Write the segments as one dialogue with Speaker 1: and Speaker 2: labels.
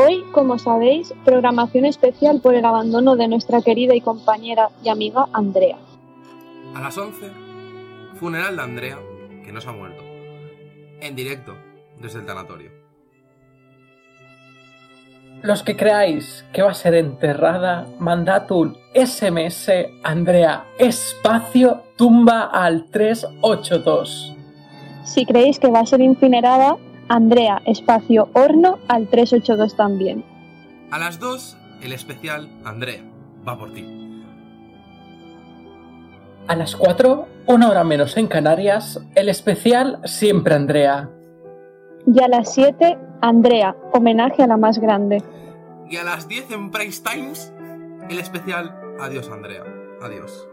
Speaker 1: Hoy, como sabéis, programación especial por el abandono de nuestra querida y compañera y amiga Andrea.
Speaker 2: A las 11, funeral de Andrea, que no se ha muerto. En directo, desde el tanatorio.
Speaker 3: Los que creáis que va a ser enterrada, mandad un SMS Andrea espacio tumba al 382.
Speaker 1: Si creéis que va a ser incinerada, Andrea espacio horno al 382 también.
Speaker 2: A las 2, el especial Andrea, va por ti.
Speaker 3: A las 4, una hora menos en Canarias, el especial Siempre Andrea.
Speaker 1: Y a las 7, Andrea, homenaje a la más grande.
Speaker 2: Y a las 10 en Price Times, el especial Adiós Andrea. Adiós.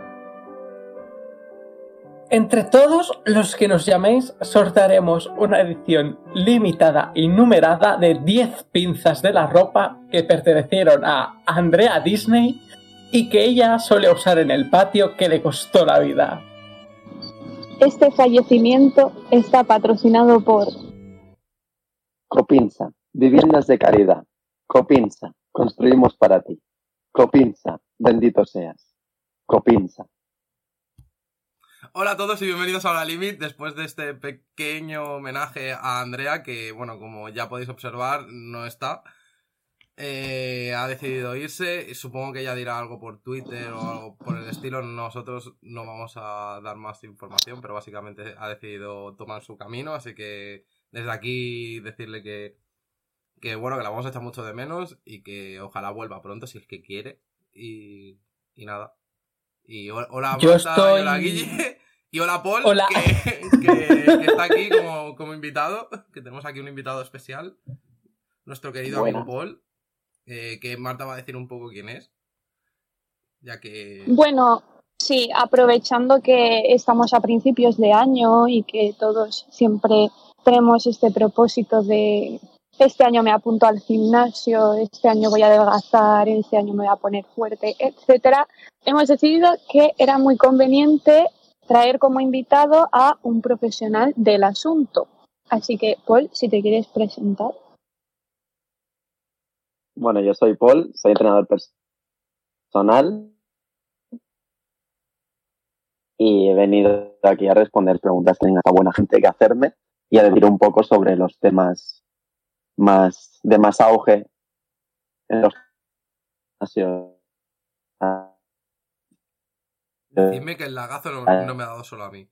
Speaker 3: Entre todos los que nos llaméis, sortearemos una edición limitada y numerada de 10 pinzas de la ropa que pertenecieron a Andrea Disney y que ella suele usar en el patio que le costó la vida.
Speaker 1: Este fallecimiento está patrocinado por
Speaker 4: Copinsa, viviendas de caridad. Copinsa, construimos para ti. Copinsa, bendito seas. Copinsa.
Speaker 2: Hola a todos y bienvenidos a La Limit después de este pequeño homenaje a Andrea que, bueno, como ya podéis observar, no está. Eh, ha decidido irse. Supongo que ella dirá algo por Twitter o algo por el estilo. Nosotros no vamos a dar más información, pero básicamente ha decidido tomar su camino. Así que desde aquí decirle que, que bueno, que la vamos a echar mucho de menos y que ojalá vuelva pronto si es que quiere. Y, y nada. Y ho- hola,
Speaker 3: Yo
Speaker 2: Marta, y
Speaker 3: estoy-
Speaker 2: hola Guille. Y hola Paul,
Speaker 3: Hola.
Speaker 2: Que, que- que está aquí como, como invitado. Que tenemos aquí un invitado especial. Nuestro querido amigo Paul. eh, que Marta va a decir un poco quién es. Ya que.
Speaker 1: Bueno, sí, aprovechando que estamos a principios de año y que todos siempre tenemos este propósito de este año me apunto al gimnasio, este año voy a adelgazar, este año me voy a poner fuerte, etcétera, hemos decidido que era muy conveniente traer como invitado a un profesional del asunto. Así que, Paul, si te quieres presentar.
Speaker 4: Bueno, yo soy Paul, soy entrenador personal y he venido aquí a responder preguntas que tenga buena gente que hacerme y a decir un poco sobre los temas más de más auge en los
Speaker 2: Dime que el lagazo no, no me ha dado solo a mí.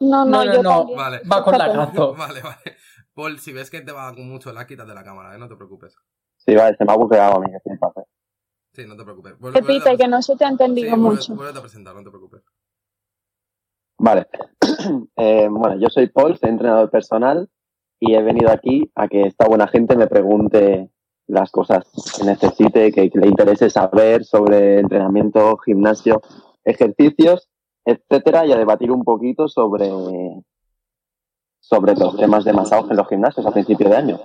Speaker 1: No, no,
Speaker 3: No, no,
Speaker 1: yo
Speaker 3: no.
Speaker 1: también.
Speaker 2: Vale.
Speaker 3: Va con la
Speaker 1: Fíjate.
Speaker 3: gato.
Speaker 2: Vale, vale. Paul, si ves que te va con mucho la quítate la cámara, ¿eh? No te preocupes.
Speaker 4: Sí, vale, se me ha bugueado a mí, que sí, pasa.
Speaker 2: Sí, no te preocupes. Vuelve-
Speaker 1: Repite,
Speaker 2: a
Speaker 1: que no se te ha
Speaker 2: Sí,
Speaker 1: entendido
Speaker 2: vuelve-
Speaker 1: mucho.
Speaker 2: vuélvete a presentar, no te preocupes.
Speaker 4: Vale. Eh, bueno, yo soy Paul, soy entrenador personal y he venido aquí a que esta buena gente me pregunte las cosas que necesite, que, que le interese saber sobre entrenamiento, gimnasio, ejercicios, etcétera, y a debatir un poquito sobre, sobre los temas de más auge en los gimnasios a principio de año.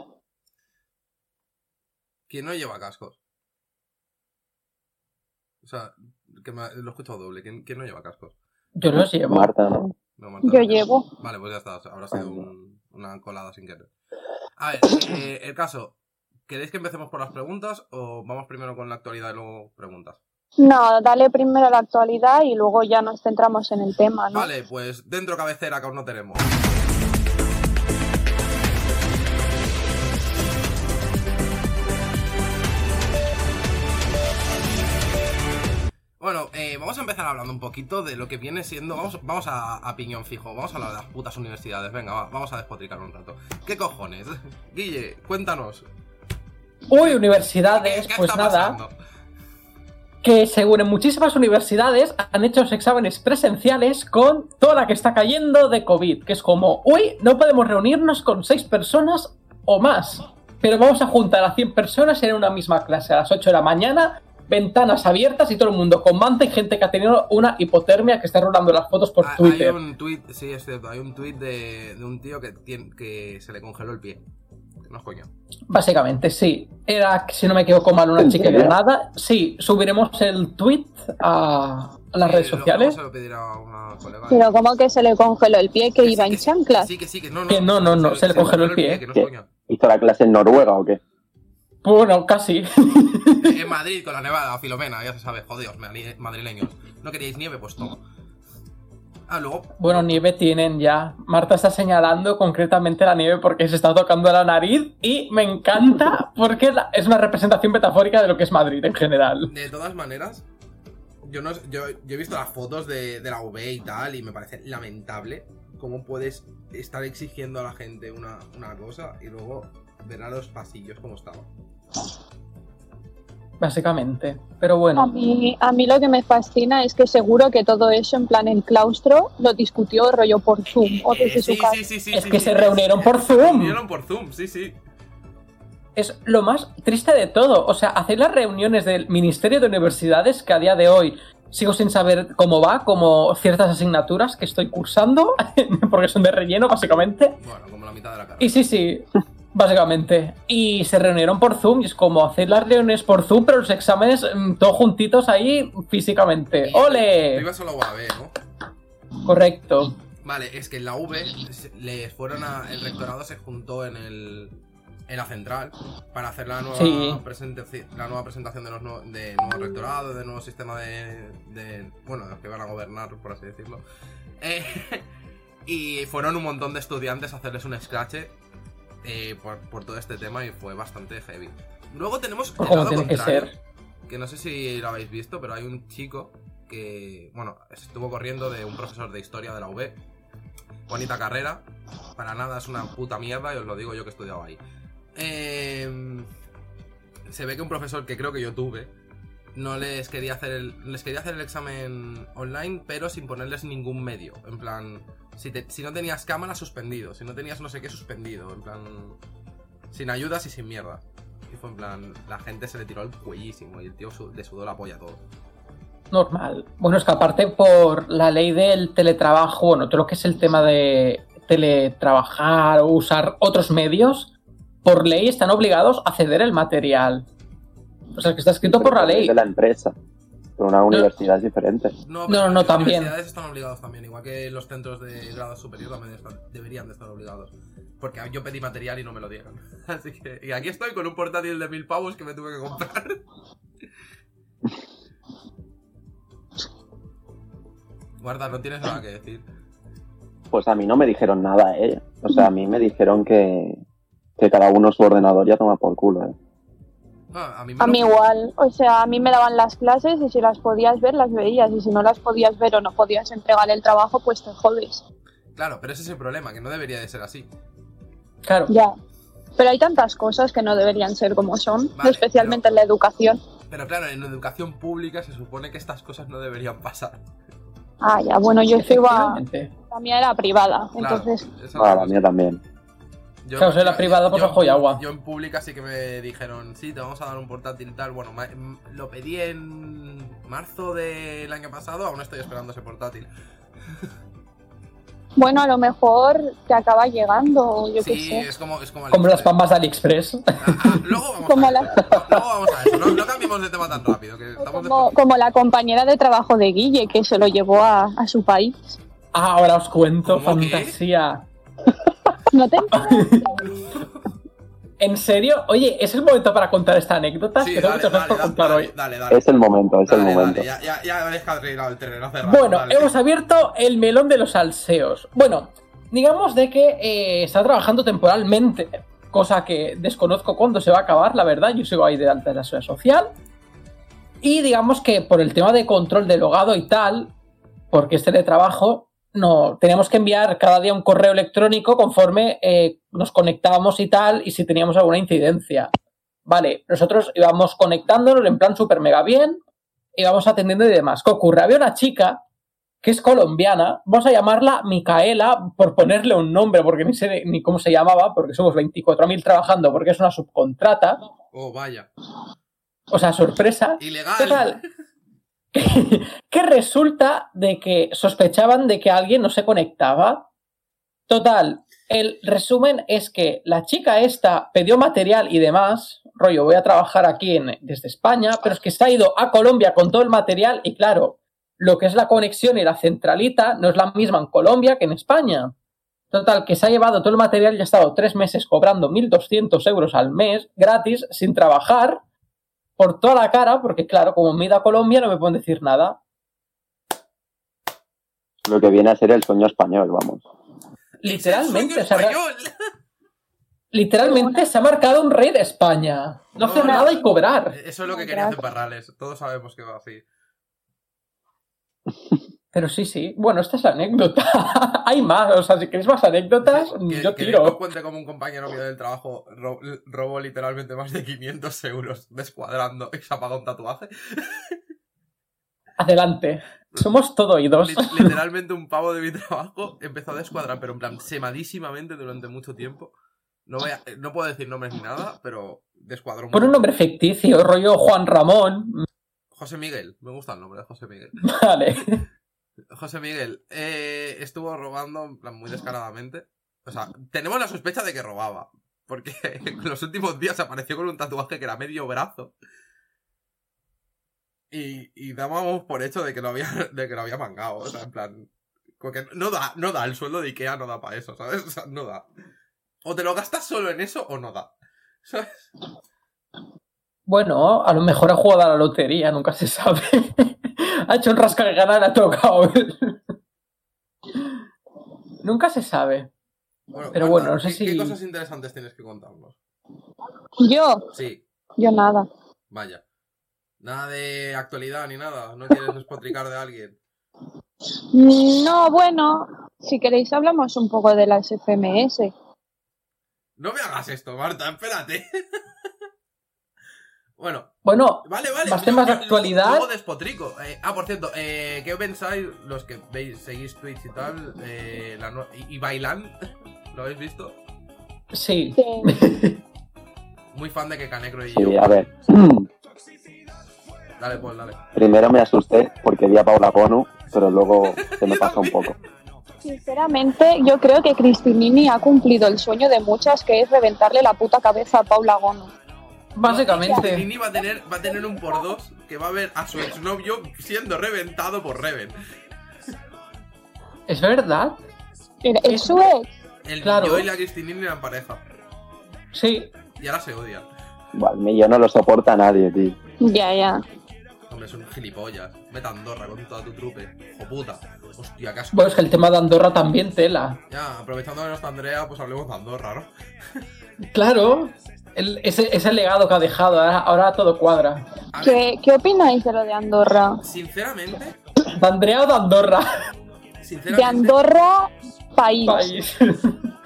Speaker 2: ¿Quién no lleva cascos? O sea, que me, lo he escuchado doble. ¿Quién, quién no lleva cascos?
Speaker 3: Yo los llevo.
Speaker 4: Marta, ¿no?
Speaker 2: No, Marta,
Speaker 1: Yo
Speaker 2: no
Speaker 1: llevo.
Speaker 2: Vale, pues ya está. Habrá sido un- una colada sin querer. A ver, eh, el caso. ¿Queréis que empecemos por las preguntas o vamos primero con la actualidad y luego preguntas?
Speaker 1: No, dale primero la actualidad y luego ya nos centramos en el tema, ¿no?
Speaker 2: Vale, pues dentro cabecera que aún no tenemos. Bueno, eh, vamos a empezar hablando un poquito de lo que viene siendo. Vamos, vamos a, a piñón fijo, vamos a hablar de las putas universidades. Venga, va, vamos a despotricar un rato. ¿Qué cojones? Guille, cuéntanos.
Speaker 3: Uy,
Speaker 2: ¿Qué,
Speaker 3: universidades,
Speaker 2: qué
Speaker 3: pues
Speaker 2: está
Speaker 3: nada.
Speaker 2: pasando?
Speaker 3: Que según en muchísimas universidades han hecho los exámenes presenciales con toda la que está cayendo de COVID, que es como, uy, no podemos reunirnos con seis personas o más, pero vamos a juntar a 100 personas en una misma clase a las 8 de la mañana, ventanas abiertas y todo el mundo con manta y gente que ha tenido una hipotermia que está rolando las fotos por
Speaker 2: Ah, Hay-
Speaker 3: Twitter.
Speaker 2: Hay un tweet, sí, es cierto, hay un tweet de, de un tío que, tiene, que se le congeló el pie. No es coño.
Speaker 3: Básicamente, sí. Era, si no me equivoco mal, una
Speaker 4: ¿En
Speaker 3: chica de? Granada. Sí, subiremos el tweet a, las
Speaker 2: Eh,
Speaker 3: redes sociales.
Speaker 2: Lo pedirá a una colega.
Speaker 1: Pero como que se le congeló el pie que iba
Speaker 2: que
Speaker 1: en
Speaker 2: sí,
Speaker 1: chanclas.
Speaker 2: Sí, que sí, que no, no.
Speaker 3: Que no, no, no, se le congeló el pie.
Speaker 2: Que no.
Speaker 4: ¿Hizo la clase en Noruega o qué?
Speaker 3: Bueno, casi.
Speaker 2: En Madrid, con la nevada, Filomena, ya se sabe, mani- madrileños. ¿No queríais nieve? Pues toma.
Speaker 3: Bueno, nieve tienen ya. Marta está señalando concretamente la nieve porque se está tocando la nariz y me encanta porque es una representación metafórica de lo que es Madrid en general.
Speaker 2: de todas maneras, yo no yo, yo he visto las fotos de, de la V y tal, y me parece lamentable cómo puedes estar exigiendo a la gente una, una cosa y luego ver a los pasillos como estaban.
Speaker 3: Básicamente. Pero
Speaker 1: A
Speaker 3: bueno,
Speaker 1: mí, a mí lo que me fascina es que seguro que todo eso, en plan el claustro, lo discutió rollo por Zoom o desde
Speaker 2: Eh,
Speaker 1: su
Speaker 2: sí,
Speaker 1: casa.
Speaker 2: sí, sí, sí,
Speaker 3: Es
Speaker 2: sí,
Speaker 3: que
Speaker 2: sí,
Speaker 3: se
Speaker 2: sí,
Speaker 3: reunieron
Speaker 2: sí,
Speaker 3: por
Speaker 2: Se
Speaker 3: Zoom.
Speaker 2: reunieron por Zoom, sí, sí.
Speaker 3: es lo más triste de todo. O sea, hacer las reuniones del Ministerio de Universidades, que a día de hoy sigo sin saber cómo va, como ciertas asignaturas que estoy cursando, porque son de relleno, básicamente.
Speaker 2: Bueno, como la mitad de la carrera.
Speaker 3: Y sí, sí, básicamente. Y se reunieron por Zoom, y es como hacer las reuniones por Zoom, pero los exámenes mm, todos juntitos ahí físicamente. ¡Ole!
Speaker 2: ibas a la UAB, ¿no?
Speaker 3: Correcto.
Speaker 2: Vale, es que en la V les fueron a. El rectorado se juntó en el. En la central para hacer la nueva,
Speaker 3: Sí.
Speaker 2: presentaci- la nueva presentación de los nuevos, de nuevo rectorado, de nuevo sistema de, de- Bueno, de los que van a gobernar, por así decirlo. Eh, y fueron un montón de estudiantes a hacerles un scratch eh, por, por todo este tema y fue bastante heavy. Luego tenemos. El lado
Speaker 3: tiene que ser.
Speaker 2: que no sé si lo habéis visto, pero hay un chico que, bueno, estuvo corriendo de un profesor de historia de la UB. Bonita carrera, para nada es una puta mierda y os lo digo yo que he estudiado ahí. Eh, se ve que un profesor que creo que yo tuve no les quería hacer el, les quería hacer el examen online, pero sin ponerles ningún medio. En plan, si, te- si no tenías cámara, suspendido. Si no tenías no sé qué, suspendido. En plan, sin ayudas y sin mierda. Y fue en plan, la gente se le tiró el cuellísimo y el tío su- le sudó la polla todo.
Speaker 3: Normal. Bueno, es que aparte por la ley del teletrabajo, bueno, todo lo que es el tema de teletrabajar o usar otros medios, por ley están obligados a ceder el material. O sea, que está escrito por la ley.
Speaker 4: De la empresa. Pero una universidad es diferente.
Speaker 2: No,
Speaker 3: No,
Speaker 2: pero
Speaker 3: no,
Speaker 2: las
Speaker 3: también.
Speaker 2: universidades están obligados también, igual que los centros de grado superior también están- deberían de estar obligados. Porque yo pedí material y no me lo dieron. Así que. Y aquí estoy con un portátil de mil pavos que me tuve que comprar. Guarda, no tienes nada que decir.
Speaker 4: Pues a mí no me dijeron nada, ¿eh? O sea, a mí me dijeron que, que cada uno su ordenador ya toma por culo, ¿eh?
Speaker 2: Ah, a mí, me
Speaker 1: A
Speaker 2: lo-
Speaker 1: mí igual, o sea, a mí me daban las clases y si las podías ver, las veías. Y si no las podías ver o no podías entregar el trabajo, pues te jodes.
Speaker 2: Claro, pero ese es el problema, que no debería de ser así.
Speaker 3: Claro.
Speaker 1: Ya. Pero hay tantas cosas que no deberían ser como son,
Speaker 2: Vale,
Speaker 1: especialmente
Speaker 2: pero-
Speaker 1: en la educación.
Speaker 2: Pero claro, en educación pública se supone que estas cosas no deberían pasar.
Speaker 1: Ah, ya, bueno, yo iba, la mía era privada,
Speaker 2: Claro,
Speaker 1: entonces,
Speaker 4: Ah,
Speaker 2: la
Speaker 4: la mía también.
Speaker 2: Yo-
Speaker 3: Claro, o sea, la privada, pues, ojo y agua.
Speaker 2: Yo en pública sí que me dijeron, sí, te vamos a dar un portátil y tal. Bueno, ma- m- lo pedí en marzo del año pasado, aún estoy esperando ese portátil.
Speaker 1: bueno, a lo mejor te acaba llegando, yo qué
Speaker 2: Sí,
Speaker 1: sé.
Speaker 2: es como, es como
Speaker 3: Como las pambas de AliExpress.
Speaker 2: Ah, ah, luego vamos
Speaker 1: Como
Speaker 2: a
Speaker 1: la-
Speaker 2: eso. Luego vamos a eso. No, no cambiemos de tema tan rápido, que
Speaker 1: Como, como la compañera de trabajo de Guille, que se lo llevó a, a su país.
Speaker 3: Ah, ahora os cuento,
Speaker 2: ¿Cómo que?
Speaker 1: ¿No te
Speaker 3: ¿En serio? Oye, ¿es el momento para contar esta anécdota?
Speaker 2: Sí,
Speaker 3: que tengo
Speaker 2: dale, dale,
Speaker 3: por contar
Speaker 2: dale,
Speaker 3: hoy.
Speaker 2: dale, dale.
Speaker 4: Es el momento, es el momento.
Speaker 2: dale, ya, ya, ya el terreno hace rato,
Speaker 3: Bueno,
Speaker 2: dale.
Speaker 3: hemos abierto el melón de los salseos. Bueno, digamos de que eh, está trabajando temporalmente, cosa que desconozco cuándo se va a acabar, la verdad. Yo sigo ahí de alta en la seguridad social. Y digamos que por el tema de control de logado y tal, porque es teletrabajo, no, teníamos que enviar cada día un correo electrónico conforme eh, nos conectábamos y tal, y si teníamos alguna incidencia. Vale, nosotros íbamos conectándonos en plan super mega bien, íbamos atendiendo y demás. ¿Qué ocurre? Había una chica que es colombiana, vamos a llamarla Micaela por ponerle un nombre, porque ni sé ni cómo se llamaba, porque somos 24.000 trabajando, porque es una subcontrata,
Speaker 2: Oh, vaya.
Speaker 3: o sea, sorpresa.
Speaker 2: Ilegal.
Speaker 3: Total, que, resulta de que sospechaban de que alguien no se conectaba. Total, el resumen es que la chica esta pidió material y demás, rollo, voy a trabajar aquí desde España, pero es que se ha ido a Colombia con todo el material y claro, lo que es la conexión y la centralita no es la misma en Colombia que en España. Total, que se ha llevado todo el material y ha estado tres meses cobrando 1.200 euros al mes, gratis, sin trabajar, por toda la cara, porque claro, como me he ido a Colombia no me pueden decir nada.
Speaker 4: Lo que viene a ser el sueño español, vamos.
Speaker 3: Literalmente, o
Speaker 2: ¡Sueño
Speaker 3: sea,
Speaker 2: español!
Speaker 3: literalmente se ha marcado un rey de España. No hacer
Speaker 2: No,
Speaker 3: nada y cobrar.
Speaker 2: Eso es lo que quería hacer Parrales. Todos sabemos que va así.
Speaker 3: Pero sí, sí. Bueno, esta es la anécdota. Hay más, o sea, si queréis más anécdotas,
Speaker 2: Que-
Speaker 3: yo
Speaker 2: que
Speaker 3: tiro.
Speaker 2: os cuente como un compañero mío del trabajo ro- robó literalmente más de 500 euros descuadrando y se ha pagado un tatuaje.
Speaker 3: Adelante. Somos todo oídos.
Speaker 2: Li- literalmente un pavo de mi trabajo empezó a descuadrar, pero en plan semadísimamente durante mucho tiempo. No, voy a- eh, no puedo decir nombres ni nada, pero descuadró
Speaker 3: Pon un nombre ficticio, rollo Juan Ramón.
Speaker 2: José Miguel, me gusta el nombre de José Miguel.
Speaker 3: Vale.
Speaker 2: José Miguel eh, estuvo robando muy descaradamente. O sea, tenemos la sospecha de que robaba. Porque en los últimos días apareció con un tatuaje que era medio brazo. Y, y dábamos por hecho de que lo había, de que lo había mangado. O sea, en plan. Porque no da, no da, el sueldo de Ikea no da para eso, ¿sabes? O sea, no da. O te lo gastas solo en eso o no da.
Speaker 3: Bueno, a lo mejor ha jugado a la lotería, nunca se sabe. ha hecho un rasca de ganar, ha tocado. nunca se sabe.
Speaker 2: Bueno,
Speaker 3: Pero
Speaker 2: Marta,
Speaker 3: bueno, no sé
Speaker 2: ¿qué-
Speaker 3: si-
Speaker 2: ¿Qué cosas interesantes tienes que contarnos?
Speaker 1: Yo,
Speaker 2: Sí,
Speaker 1: yo nada.
Speaker 2: Vaya. Nada de actualidad ni nada. No quieres despotricar de alguien.
Speaker 1: No, bueno, si queréis hablamos un poco de las FMS.
Speaker 2: No me hagas esto, Marta, espérate. bueno,
Speaker 3: Bueno,
Speaker 2: vale, vale.
Speaker 3: Más temas de actualidad.
Speaker 2: Luego despotrico. Eh, ah, por cierto, eh, ¿qué pensáis los que veis, seguís Twitch y tal? Eh, la y, y Bailan? ¿Lo habéis visto?
Speaker 3: sí.
Speaker 1: Sí.
Speaker 2: Muy fan de que Canecro y
Speaker 4: Sí,
Speaker 2: yo.
Speaker 4: a ver.
Speaker 2: Dale, Paul, dale.
Speaker 4: Primero me asusté porque vi a Paula Ponu, pero luego se me pasó un poco.
Speaker 1: Sinceramente, yo creo que Cristinini ha cumplido el sueño de muchas, que es reventarle la puta cabeza a Paula Gono.
Speaker 3: Básicamente.
Speaker 2: Nini va a tener, va a tener un por dos que va a ver a su exnovio siendo reventado por Reven.
Speaker 3: Es verdad.
Speaker 1: Es su ex.
Speaker 2: El
Speaker 3: Claro.
Speaker 2: yo y la Cristinini eran pareja.
Speaker 3: Sí.
Speaker 2: Y ahora se odian.
Speaker 4: Vale, yo no lo soporta a nadie, tío.
Speaker 1: Ya, ya.
Speaker 2: Hombre, son gilipollas. Vete a Andorra con toda tu trupe. Hijo puta. Hostia, qué asco.
Speaker 3: Bueno, es que el tema de Andorra también tela.
Speaker 2: Ya, aprovechando que no está Andrea, pues hablemos de Andorra, ¿no?
Speaker 3: Claro. El- ese, ese legado que ha dejado, ahora, ahora todo cuadra.
Speaker 1: ¿Qué, ¿Qué opináis de lo de Andorra?
Speaker 2: sinceramente,
Speaker 3: ¿De Andrea o de Andorra?
Speaker 2: sinceramente.
Speaker 1: De Andorra, país.
Speaker 3: País.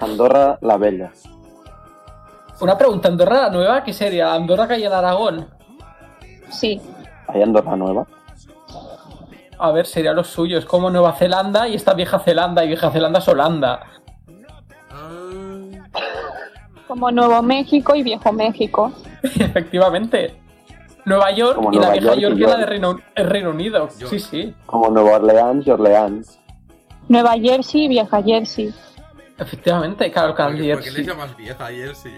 Speaker 4: Andorra la Bella.
Speaker 3: Una pregunta, ¿Andorra la nueva? ¿Qué sería? ¿La Andorra que hay en Aragón?
Speaker 1: Sí.
Speaker 4: ¿Hay Andorra nueva?
Speaker 3: A ver, sería lo suyo. Es como Nueva Zelanda y esta vieja Zelanda y vieja Zelanda es Holanda.
Speaker 1: Como Nuevo México y Viejo México.
Speaker 3: Efectivamente. Nueva York
Speaker 4: Como
Speaker 3: y la vieja
Speaker 4: York
Speaker 3: York
Speaker 4: y
Speaker 3: es la de Reino, el Reino Unido.
Speaker 2: York.
Speaker 3: Sí, sí.
Speaker 4: Como Nueva Orleans y Orleans.
Speaker 1: Nueva Jersey y Vieja Jersey.
Speaker 3: Efectivamente, claro, claro.
Speaker 2: porque, porque le
Speaker 3: Jersey.
Speaker 2: llamas vieja Jersey.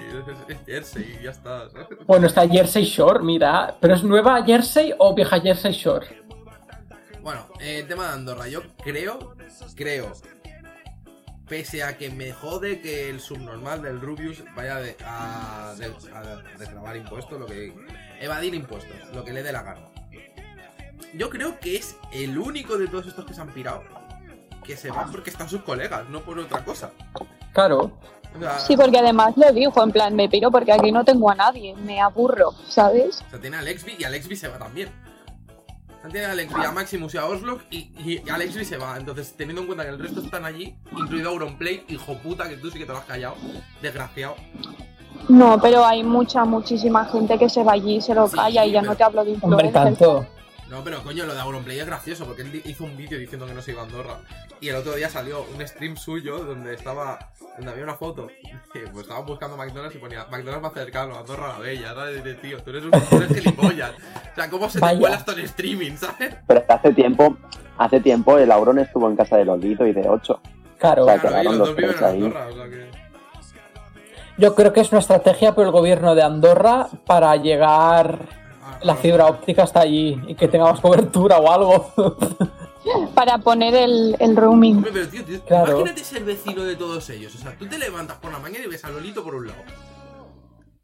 Speaker 2: Es, Jersey y ya está, ¿sabes?
Speaker 3: Bueno, está Jersey Shore, mira. ¿Pero es Nueva Jersey o vieja Jersey Shore?
Speaker 2: Bueno, eh, tema de Andorra. Yo creo, creo, pese a que me jode que el subnormal del Rubius vaya de- a, de- a reclamar impuestos, lo que evadir impuestos, lo que le dé la gana. Yo creo que es el único de todos estos que se han pirado que se va porque están sus colegas, no por otra cosa.
Speaker 3: Claro.
Speaker 2: O sea,
Speaker 1: Sí, porque además lo dijo, en plan, me piro porque aquí no tengo a nadie, me aburro, ¿sabes?
Speaker 2: o sea, tiene a Alexby y Alexby se va también. O sea, Tiene a Alexby, a Maximus y a Oslock y, y Alexby se va. Entonces, teniendo en cuenta que el resto están allí, incluido Auronplay, hijo puta, que tú sí que te lo has callado, desgraciado.
Speaker 1: No, pero hay mucha, muchísima gente que se va allí, se lo
Speaker 2: Sí,
Speaker 1: calla y ya
Speaker 2: pero-
Speaker 1: no te hablo de
Speaker 3: Hombre,
Speaker 1: influencers.
Speaker 3: tanto.
Speaker 2: No, pero coño, lo de Auronplay es gracioso porque él hizo un vídeo diciendo que no se iba a Andorra. Y el otro día salió un stream suyo donde estaba. donde había una foto. que, pues estaban buscando McDonald's y ponía McDonald's más cercano, Andorra la Bella, tío, tú eres un tú eres gilipollas. O sea, ¿cómo se te cuela esto en streaming, ¿sabes?
Speaker 4: Pero hace tiempo, hace tiempo el Auron estuvo en casa de Lolito y de 8.
Speaker 3: Claro.
Speaker 4: O sea,
Speaker 2: Claro, los dos viven en
Speaker 4: tres ahí.
Speaker 2: Andorra, o sea que.
Speaker 3: Yo creo que es una estrategia por el gobierno de Andorra para llegar la fibra óptica hasta allí y que tengamos cobertura o algo.
Speaker 1: para poner el, el roaming.
Speaker 2: Hombre, pero tío, tío,
Speaker 3: Claro.
Speaker 2: imagínate ser vecino de todos ellos. O sea, tú te levantas por la mañana y ves a Lolito por un lado.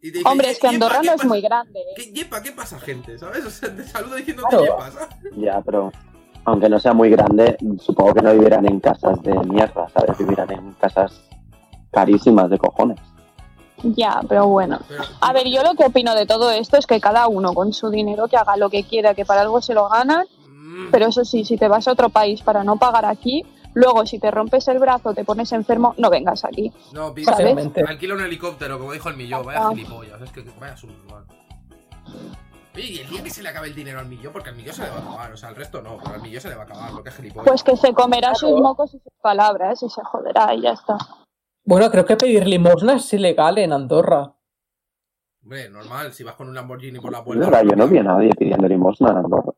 Speaker 2: Y te dice,
Speaker 1: Hombre, es que
Speaker 2: "Yepa,
Speaker 1: Andorra
Speaker 2: ¿qué
Speaker 1: no es muy grande. ¿eh?
Speaker 2: ¿Qué, yepa, ¿qué pasa, gente? ¿Sabes? O sea, te saludo diciendo
Speaker 3: Claro.
Speaker 2: ¿qué pasa?
Speaker 4: Ya, pero aunque no sea muy grande, supongo que no vivirán en casas de mierda, ¿sabes? Vivirán en casas carísimas de cojones.
Speaker 1: Ya, pero bueno. A ver, yo lo que opino de todo esto es que cada uno con su dinero que haga lo que quiera, que para algo se lo ganan,
Speaker 2: Mm,
Speaker 1: pero eso sí, si te vas a otro país para no pagar aquí, luego si te rompes el brazo, te pones enfermo, no vengas aquí.
Speaker 2: No, pi-
Speaker 1: ¿sabes?
Speaker 3: Fácilmente.
Speaker 2: alquila un helicóptero, como dijo el millón. Vaya gilipollas. Es que vaya subnormal. Oye, y el día que se le acabe el dinero al millón, porque al millón se le va a acabar, o sea, al resto no, pero al millón se le va a acabar, porque es gilipollas.
Speaker 1: Pues que se comerá sus mocos y sus palabras y se joderá y ya está.
Speaker 3: Bueno, creo que pedir limosna es ilegal en Andorra.
Speaker 2: Hombre, normal, si vas con un Lamborghini por la puerta.
Speaker 4: verdad, yo no vi a nadie pidiendo limosna en Andorra.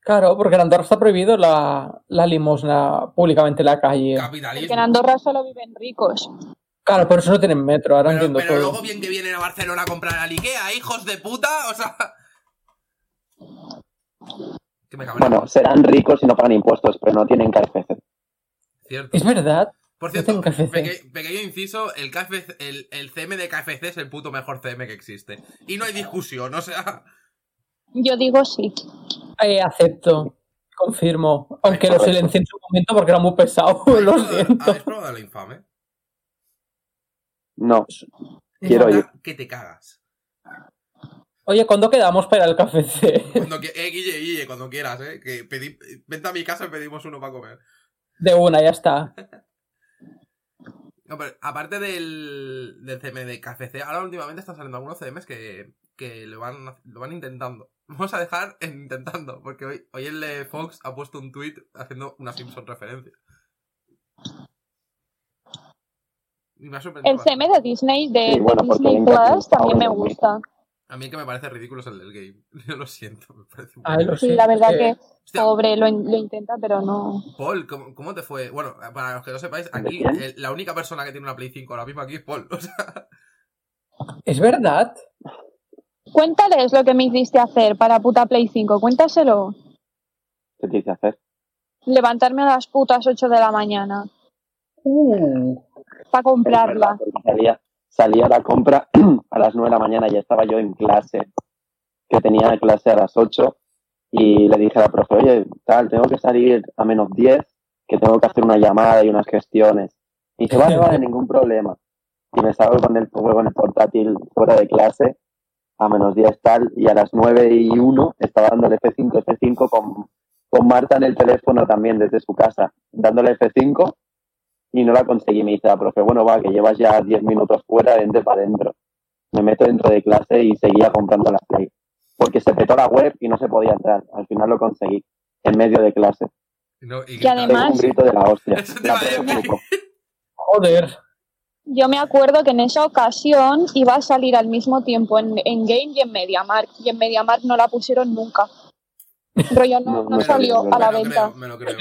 Speaker 3: Claro, porque en Andorra está prohibido la, la limosna públicamente en la calle.
Speaker 2: Capitalismo.
Speaker 1: Porque en Andorra solo viven ricos.
Speaker 3: Claro, por eso no tienen metro, ahora
Speaker 2: Pero,
Speaker 3: entiendo
Speaker 2: pero
Speaker 3: todo.
Speaker 2: luego bien que vienen a Barcelona a comprar al Ikea, hijos de puta, o sea... Que me.
Speaker 4: Bueno, serán ricos y no pagan impuestos, pero no tienen KFC.
Speaker 2: Cierto.
Speaker 3: Es verdad.
Speaker 2: Por cierto, peque- pequeño inciso, el, KFC el, el CM de KFC es el puto mejor CM que existe. Y no hay discusión, o sea...
Speaker 1: Yo digo sí.
Speaker 3: Eh, acepto. Confirmo. Aunque lo silencié en su momento porque era muy pesado.
Speaker 2: ¿Habéis
Speaker 3: lo
Speaker 2: probado-
Speaker 3: siento.
Speaker 2: ¿Habéis probado la infame?
Speaker 4: No, Quiero ir.
Speaker 2: que te cagas.
Speaker 3: Oye, ¿cuándo quedamos para el KFC?
Speaker 2: Cuando que, eh, Guille, Guille, cuando quieras, eh. Que pedí, vente a mi casa y pedimos uno para comer.
Speaker 3: De una, ya está.
Speaker 2: No, pero aparte del, del CM de KFC, ahora últimamente están saliendo algunos CMs que, que lo, van, lo van intentando. Vamos a dejar en intentando, porque hoy, hoy el de Fox ha puesto un tweet haciendo una Simpson referencia. Y me ha sorprendido
Speaker 1: El CM de Disney, de,
Speaker 4: Sí, bueno,
Speaker 1: de
Speaker 4: porque
Speaker 1: Disney Plus, también me
Speaker 4: ¿no?
Speaker 2: A mí el que me parece ridículo es el del game. Yo lo siento, me parece muy
Speaker 3: Ay, lo
Speaker 1: Sí, la verdad que
Speaker 2: Hostia,
Speaker 1: pobre lo, in- lo intenta, pero no.
Speaker 2: Paul, ¿cómo, cómo te fue? Bueno, para los que no sepáis, aquí el- la única persona que tiene una Play 5 ahora mismo aquí es Paul. O sea,
Speaker 3: Es verdad.
Speaker 1: Cuéntales lo que me hiciste hacer para puta Play 5, cuéntaselo.
Speaker 4: ¿qué te hice hacer?
Speaker 1: Levantarme a las putas 8 de la mañana
Speaker 3: Uh,
Speaker 1: para
Speaker 4: verdad,
Speaker 1: comprarla.
Speaker 4: porque salía, salía a la compra a las 9 de la mañana y estaba yo en clase, que tenía clase a las 8, y le dije a la profe, oye, tal, tengo que salir a menos 10, que tengo que hacer una llamada y unas gestiones. Y dice, vale, vale, ningún problema. Y me salgo con el en el portátil fuera de clase, a menos 10 tal, y a las 9 y 1 estaba dándole F5, F5 con, con Marta en el teléfono también desde su casa, dándole F5 y no la conseguí. Me dice la profe, bueno, va, que llevas ya 10 minutos fuera, vente para adentro. Me meto dentro de clase y seguía comprando la Play. Porque se petó la web y no se podía entrar. Al final lo conseguí, en medio de clase.
Speaker 2: no, y.
Speaker 4: Tengo
Speaker 1: además-
Speaker 4: un grito de la hostia. La
Speaker 3: joder.
Speaker 1: Yo me acuerdo que en esa ocasión iba a salir al mismo tiempo en, en Game y en MediaMark. Y en MediaMark no la pusieron nunca. Rollo no,
Speaker 4: No,
Speaker 1: salió a la
Speaker 2: me lo
Speaker 1: venta.
Speaker 2: creo, me lo creo.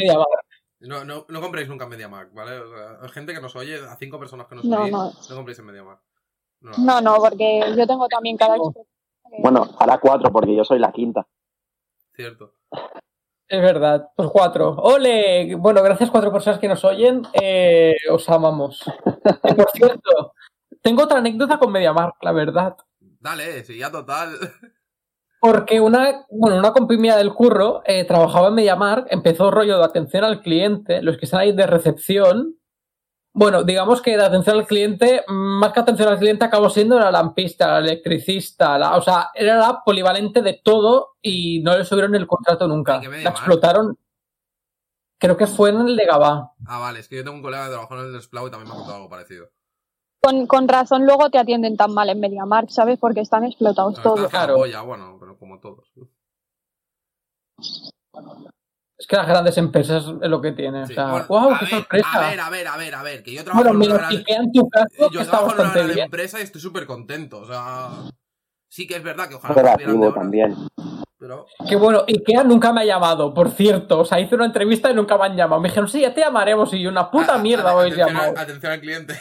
Speaker 2: No, no, no compréis nunca en MediaMarkt, ¿vale? O sea, gente que nos oye, a cinco personas que nos
Speaker 1: No,
Speaker 2: oyen,
Speaker 1: no.
Speaker 2: no compréis en MediaMarkt. No,
Speaker 1: No, no, porque yo tengo también cada
Speaker 3: No.
Speaker 4: Bueno, ahora cuatro porque yo soy la quinta.
Speaker 2: Cierto.
Speaker 3: Es verdad. Pues cuatro. ¡Ole! Bueno, gracias cuatro personas que nos oyen. Eh, os amamos. Y por cierto, tengo otra anécdota con MediaMark, la verdad.
Speaker 2: Dale, sí, ya total.
Speaker 3: Porque una, bueno, una compi mía del curro eh, trabajaba en MediaMark, empezó rollo de atención al cliente, los que están ahí de recepción. Bueno, digamos que de atención al cliente, más que atención al cliente, acabó siendo la lampista, la electricista, la, o sea, era la polivalente de todo y no le subieron el contrato nunca.
Speaker 2: ¿En qué
Speaker 3: La
Speaker 2: MediaMarkt?
Speaker 3: explotaron. Creo que fue en el de Gabá.
Speaker 2: Ah, vale, es que yo tengo un colega que trabajó en el Desplau y también me ha contado algo parecido.
Speaker 1: Con, con razón luego te atienden tan mal en MediaMark, ¿sabes? Porque están explotados
Speaker 2: No,
Speaker 1: todos.
Speaker 3: Claro.
Speaker 2: polla, bueno, pero como todos.
Speaker 3: Es que las grandes empresas es lo que tienen.
Speaker 2: Sí,
Speaker 3: O sea,
Speaker 2: bueno,
Speaker 3: ¡wow!
Speaker 2: a
Speaker 3: ¡Qué
Speaker 2: ver,
Speaker 3: sorpresa!
Speaker 2: A ver, a ver, a ver, a ver, que yo trabajo
Speaker 3: bueno,
Speaker 2: en una
Speaker 3: menos
Speaker 2: gran...
Speaker 3: Ikea en tu caso,
Speaker 2: Yo
Speaker 3: que está
Speaker 2: trabajo en una
Speaker 3: bastante
Speaker 2: gran
Speaker 3: bien.
Speaker 2: empresa y estoy súper contento, o sea... Sí que es verdad que ojalá me horas,
Speaker 4: también.
Speaker 2: pero...
Speaker 3: Que bueno, Ikea nunca me ha llamado, por cierto. O sea, hice una entrevista y nunca me han llamado. Me dijeron, sí, ya te llamaremos. Y yo, una puta
Speaker 2: A- a-
Speaker 3: mierda
Speaker 2: a-
Speaker 3: habéis
Speaker 2: atención,
Speaker 3: llamado.
Speaker 2: a- atención al cliente.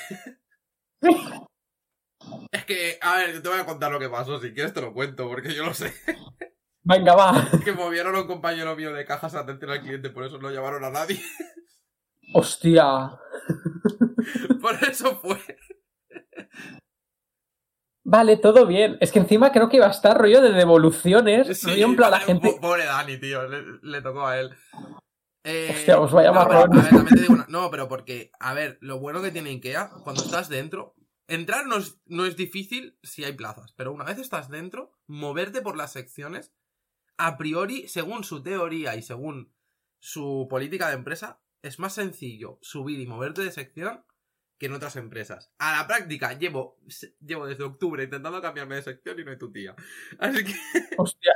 Speaker 2: Es que, a ver, te voy a contar lo que pasó. Si quieres te lo cuento, porque yo lo sé.
Speaker 3: Venga, va.
Speaker 2: Que movieron a un compañero mío de cajas de atención al cliente, por eso no llamaron a nadie.
Speaker 3: Hostia.
Speaker 2: Por eso fue.
Speaker 3: Vale, todo bien. Es que encima creo que iba a estar rollo de devoluciones.
Speaker 2: Sí,
Speaker 3: rollo en plan, la gente.
Speaker 2: Pobre Dani, tío. Le, le tocó a él. Eh,
Speaker 3: Hostia, os vaya
Speaker 2: no, pero, a ver, también te digo una- No, pero porque, a ver, lo bueno que tiene Ikea, cuando estás dentro, entrar no es, no es difícil si hay plazas, pero una vez estás dentro, moverte por las secciones, a priori, según su teoría y según su política de empresa, es más sencillo subir y moverte de sección que en otras empresas. A la práctica, llevo, llevo desde octubre intentando cambiarme de sección y no hay tu tía. Así que,
Speaker 3: Hostia.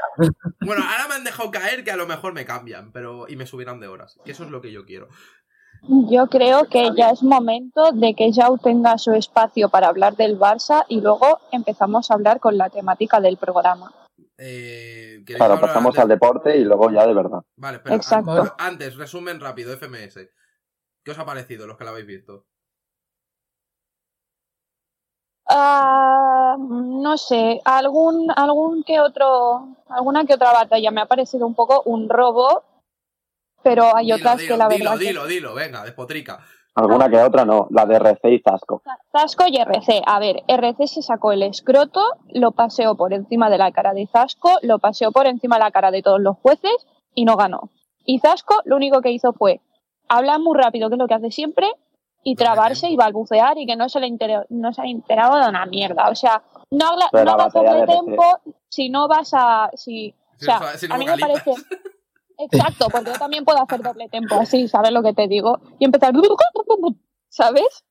Speaker 2: bueno, ahora me han dejado caer que a lo mejor me cambian, pero y me subirán de horas, que eso es lo que yo quiero.
Speaker 1: Yo creo que ya es momento de que Jau tenga su espacio para hablar del Barça y luego empezamos a hablar con la temática del programa.
Speaker 2: Eh, ¿queréis
Speaker 4: Claro,
Speaker 2: hablar
Speaker 4: pasamos
Speaker 2: antes?
Speaker 4: al deporte y luego ya de verdad.
Speaker 2: Vale, espera,
Speaker 1: Exacto.
Speaker 2: an- antes, resumen rápido, FMS. ¿Qué os ha parecido los que lo habéis visto?
Speaker 1: Ah, no sé, algún, algún que otro, alguna que otra batalla me ha parecido un poco un robo, pero hay
Speaker 2: Dilo,
Speaker 1: otras
Speaker 2: dilo,
Speaker 1: que la
Speaker 2: dilo,
Speaker 1: verdad que-
Speaker 2: dilo, dilo, venga, despotrica.
Speaker 4: Alguna que otra no, la de RC y Zasco.
Speaker 1: Zasco y RC. A ver, RC se sacó el escroto, lo paseó por encima de la cara de Zasco, lo paseó por encima de la cara de todos los jueces y no ganó. Y Zasco lo único que hizo fue hablar muy rápido, que es lo que hace siempre, y trabarse y balbucear y que no se le enteró, no se ha enterado de una mierda. O sea, no, habla,
Speaker 4: Pero
Speaker 1: no hagas doble tempo si no vas a... Si, o sea,
Speaker 2: no- si no
Speaker 1: a mí me parece... Exacto, porque yo también puedo hacer doble tempo así, ¿sabes lo que te digo? Y empezar... ¿Sabes?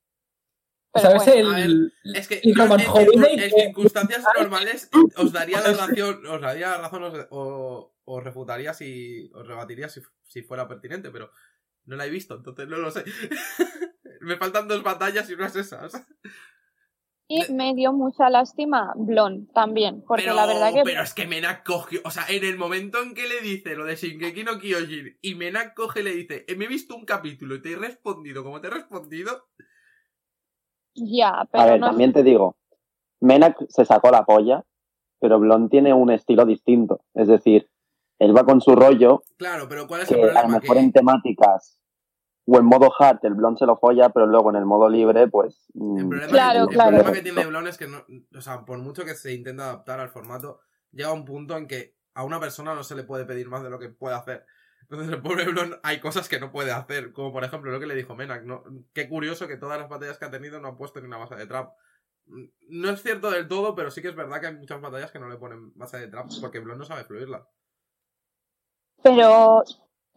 Speaker 1: Pero
Speaker 3: ¿Sabes
Speaker 1: bueno.
Speaker 2: A ver,
Speaker 3: el.
Speaker 2: Es que en, circunstancias normales os daría la razón, os daría la razón os- o os refutaría si os rebatiría si, si fuera pertinente, pero no la he visto, entonces no lo sé. Me faltan dos batallas y unas esas.
Speaker 1: Y me dio mucha lástima Blon también, porque
Speaker 2: pero,
Speaker 1: la verdad que
Speaker 2: pero es que Menak cogió, o sea, en el momento en que le dice lo de Shingeki no Kyojin y Menak coge y le dice, "Eh, me he visto un capítulo y te he respondido como te he respondido,
Speaker 1: ya,
Speaker 4: A
Speaker 1: pero
Speaker 4: ver,
Speaker 1: no
Speaker 4: también te digo, Menak se sacó la polla, pero Blon tiene un estilo distinto. Es decir, él va con su rollo,
Speaker 2: claro, pero ¿cuál es el
Speaker 4: que a lo
Speaker 2: problema?
Speaker 4: mejor
Speaker 2: Que-
Speaker 4: en temáticas o en modo hard el Blon se lo folla, pero luego en el modo libre, pues... mm,
Speaker 2: El problema,
Speaker 1: Claro,
Speaker 2: que,
Speaker 1: claro.
Speaker 2: el problema que tiene Blon es que, no, o sea, por mucho que se intenta adaptar al formato, llega un punto en que a una persona no se le puede pedir más de lo que puede hacer. Entonces, el pobre Blon hay cosas que no puede hacer, como por ejemplo lo que le dijo Menak. ¿no? Qué curioso que todas las batallas que ha tenido no ha puesto ni una base de trap. No es cierto del todo, pero sí que es verdad que hay muchas batallas que no le ponen base de trap porque Blon no sabe fluirla.
Speaker 1: pero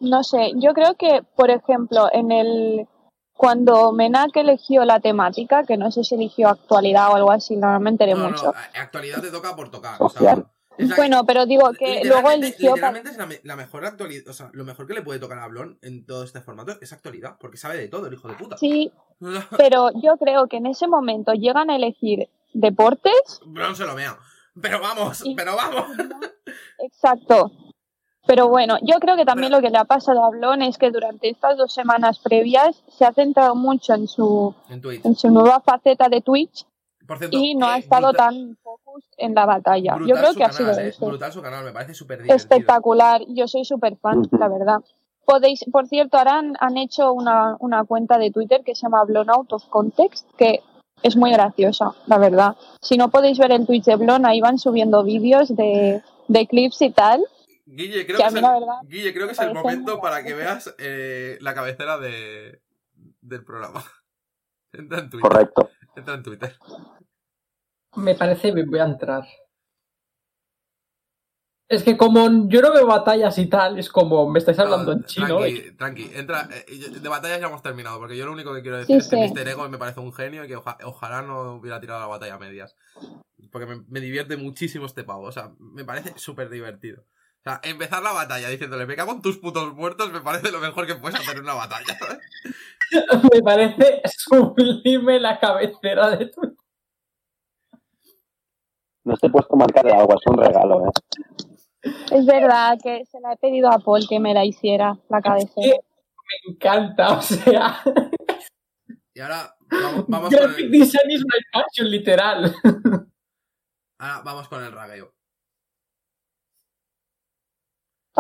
Speaker 1: no sé, yo creo que, por ejemplo, en el cuando Menak eligió la temática, que no sé si eligió actualidad o algo así, no me enteré
Speaker 2: No,
Speaker 1: mucho.
Speaker 2: no, actualidad te toca por tocar. O sea, la-
Speaker 1: Bueno, pero digo que luego
Speaker 2: Literalmente-
Speaker 1: eligió para...
Speaker 2: Literalmente es la, me- la mejor actualidad. O sea, lo mejor que le puede tocar a Blon en todo este formato es actualidad. Porque sabe de todo, el hijo de puta.
Speaker 1: Sí, pero yo creo que en ese momento llegan a elegir deportes
Speaker 2: Blon se lo vea. Pero vamos,
Speaker 1: Y-
Speaker 2: pero vamos.
Speaker 1: Exacto. Pero bueno, yo creo que también lo que le ha pasado a Blon es que durante estas dos semanas previas se ha centrado mucho en su,
Speaker 2: En Twitch.
Speaker 1: en su nueva faceta de Twitch
Speaker 2: Por cierto,
Speaker 1: y no ha
Speaker 2: eh,
Speaker 1: estado
Speaker 2: brutal-
Speaker 1: tan focus en la batalla. Yo creo que ha sido
Speaker 2: eh,
Speaker 1: eso.
Speaker 2: Brutal su canal, me parece súper.
Speaker 1: Espectacular. Yo soy súper fan, la verdad. Podéis, por cierto, ahora han, han hecho una, una cuenta de Twitter que se llama Blon Out of Context, que es muy graciosa, la verdad. Si no podéis ver el Twitch de Blon, ahí van subiendo vídeos de, de clips y tal.
Speaker 2: Guille, creo
Speaker 1: Que
Speaker 2: que, es el,
Speaker 1: la verdad
Speaker 2: Guille, creo que es
Speaker 1: me
Speaker 2: el
Speaker 1: parece
Speaker 2: momento para que veas eh, la cabecera de, del programa. Entra en Twitter.
Speaker 4: Correcto.
Speaker 2: Entra en Twitter.
Speaker 3: Me parece bien, voy a entrar. Es que como yo no veo batallas y tal, es como me estáis hablando
Speaker 2: No,
Speaker 3: en chino.
Speaker 2: Tranqui,
Speaker 3: y-
Speaker 2: tranqui. Entra, eh, de batallas ya hemos terminado, porque yo lo único que quiero decir
Speaker 1: Sí,
Speaker 2: es que
Speaker 1: sí.
Speaker 2: Mr. Ego me parece un genio y que oja- ojalá no hubiera tirado la batalla a medias. Porque me, me divierte muchísimo este pavo, o sea, me parece súper divertido. O sea, empezar la batalla diciéndole, me cago en tus putos muertos, me parece lo mejor que puedes hacer en una batalla.
Speaker 3: Me parece sublime la cabecera de tu.
Speaker 4: No te he puesto marca de agua, es un regalo, ¿eh?
Speaker 1: Es verdad que se la he pedido a Paul que me la hiciera, la cabecera.
Speaker 3: Me encanta, o sea.
Speaker 2: Y ahora vamos, vamos con
Speaker 3: Graphic
Speaker 2: el,
Speaker 3: design is my passion, literal.
Speaker 2: ahora vamos con el ragueo.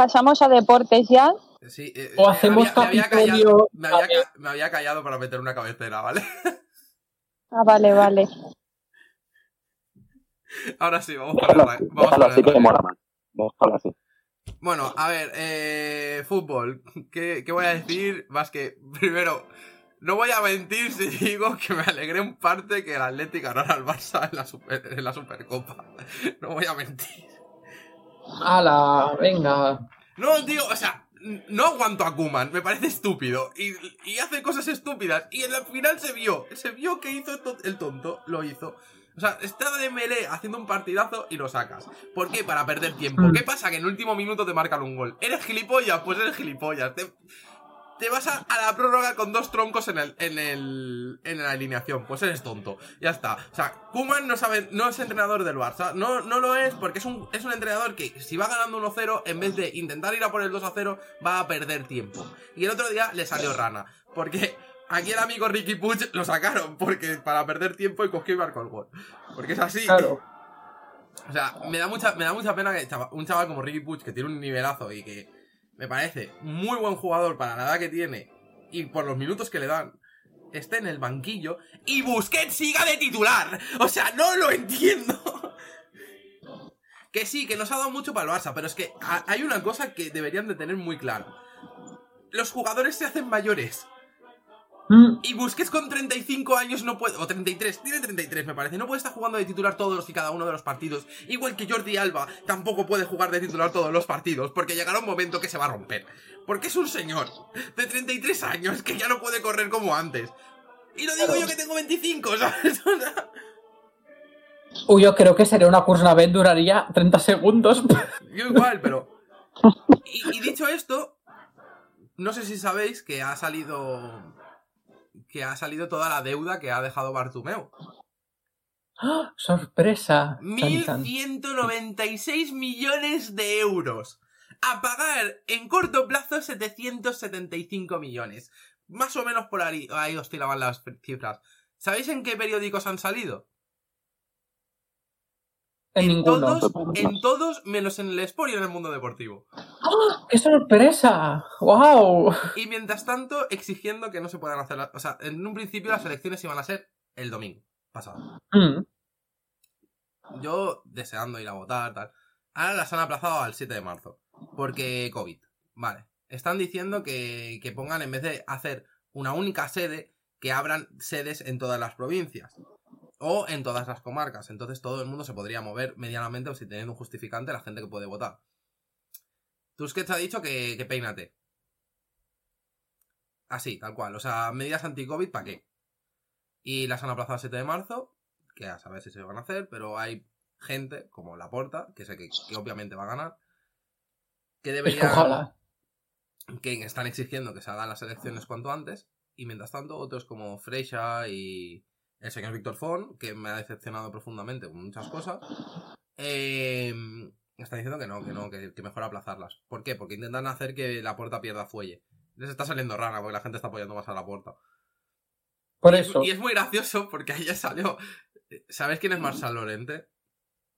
Speaker 1: Pasamos a deportes ya.
Speaker 2: Sí, eh,
Speaker 3: O
Speaker 2: eh,
Speaker 3: hacemos
Speaker 2: me había, me había
Speaker 3: Capitolio
Speaker 2: callado, me había me callado para meter una cabecera, ¿vale?
Speaker 1: Ah, vale, vale.
Speaker 2: Ahora sí, vamos
Speaker 4: Déjalo,
Speaker 2: el ra- vamos
Speaker 4: déjalo
Speaker 2: con
Speaker 4: así
Speaker 2: el
Speaker 4: que
Speaker 2: radio.
Speaker 4: mola más. Déjalo así.
Speaker 2: Bueno, a ver, eh, fútbol. ¿Qué, qué voy a decir? Más que, primero, no voy a mentir si digo que me alegré un parte que el Atlético ganara al Barça en la, super- en la Supercopa. No voy a mentir.
Speaker 3: ¡Hala! Venga.
Speaker 2: No, tío, o sea, no aguanto a Kuman, me parece estúpido. Y, y hace cosas estúpidas. Y en la final se vio, se vio que hizo el tonto, lo hizo. O sea, está de melee haciendo un partidazo y lo sacas. ¿Por qué? Para perder tiempo.
Speaker 3: Mm.
Speaker 2: ¿Qué pasa? Que en el último minuto te marcan un gol. ¿Eres gilipollas? Pues eres gilipollas. Te, te vas a, a la prórroga con dos troncos en el, en el en la alineación. Pues eres tonto. Ya está. O sea, Kuman no sabe, no es entrenador del Barça. No, no lo es porque es un, es un entrenador que si va ganando 1-0, en vez de intentar ir a por el 2-0, va a perder tiempo. Y el otro día le salió rana. Porque aquí el amigo Ricky Puig lo sacaron. Porque para perder tiempo y cogió y marcó el gol. Porque es así.
Speaker 3: Claro.
Speaker 2: O sea, me da mucha, me da mucha pena que un chaval como Ricky Puig, que tiene un nivelazo y que me parece muy buen jugador para la edad que tiene y por los minutos que le dan, esté en el banquillo y Busquets siga de titular. O sea, no lo entiendo. Que sí, que nos ha dado mucho para el Barça, pero es que ha- hay una cosa que deberían de tener muy claro. Los jugadores se hacen mayores.
Speaker 3: Mm,
Speaker 2: Y Busquets con 35 años no puede, o 33, tiene 33 me parece, no puede estar jugando de titular todos y cada uno de los partidos. Igual que Jordi Alba tampoco puede jugar de titular todos los partidos, porque llegará un momento que se va a romper. Porque es un señor de 33 años que ya no puede correr como antes. Y lo digo yo que tengo 25, ¿sabes?
Speaker 3: Uy, yo creo que sería una Kursnavet, duraría 30 segundos.
Speaker 2: yo igual, pero... Y, y dicho esto, no sé si sabéis que ha salido... Que ha salido toda la deuda que ha dejado Bartumeu.
Speaker 3: ¡Ah! ¡Sorpresa! Chan, chan.
Speaker 2: 1.196 millones de euros. A pagar en corto plazo 775 millones. Más o menos por ahí, ahí oscilaban las cifras. ¿Sabéis en qué periódicos han salido?
Speaker 3: En ninguno.
Speaker 2: todos, en todos, menos en el Sport y en el mundo deportivo.
Speaker 3: ¡Ah! ¡Qué sorpresa! ¡Wow!
Speaker 2: Y mientras tanto, exigiendo que no se puedan hacer... las- O sea, en un principio las elecciones iban a ser el domingo pasado.
Speaker 3: Mm,
Speaker 2: Yo deseando ir a votar, tal. Ahora las han aplazado al 7 de marzo. Porque COVID. Vale. Están diciendo que, que pongan, en vez de hacer una única sede, que abran sedes en todas las provincias. O en todas las comarcas. Entonces todo el mundo se podría mover medianamente o si teniendo un justificante la gente que puede votar. Tusquets ha dicho que, que peínate. Así, tal cual. O sea, medidas anti-COVID, ¿para qué? Y las han aplazado al 7 de marzo que a saber si se van a hacer, pero hay gente como Laporta, que sé que, que obviamente va a ganar, que debería,
Speaker 3: Ojalá.
Speaker 2: que están exigiendo que se hagan las elecciones cuanto antes, y mientras tanto otros como Freixa y el señor Víctor Font, que me ha decepcionado profundamente con muchas cosas, eh, están diciendo que no, que no, que, que mejor aplazarlas. ¿Por qué? Porque intentan hacer que la puerta pierda fuelle. Les está saliendo rana porque la gente está apoyando más a la puerta.
Speaker 3: Por
Speaker 2: Y es-
Speaker 3: eso.
Speaker 2: Y es muy gracioso porque ayer salió. ¿Sabes quién es Marshall Lorente?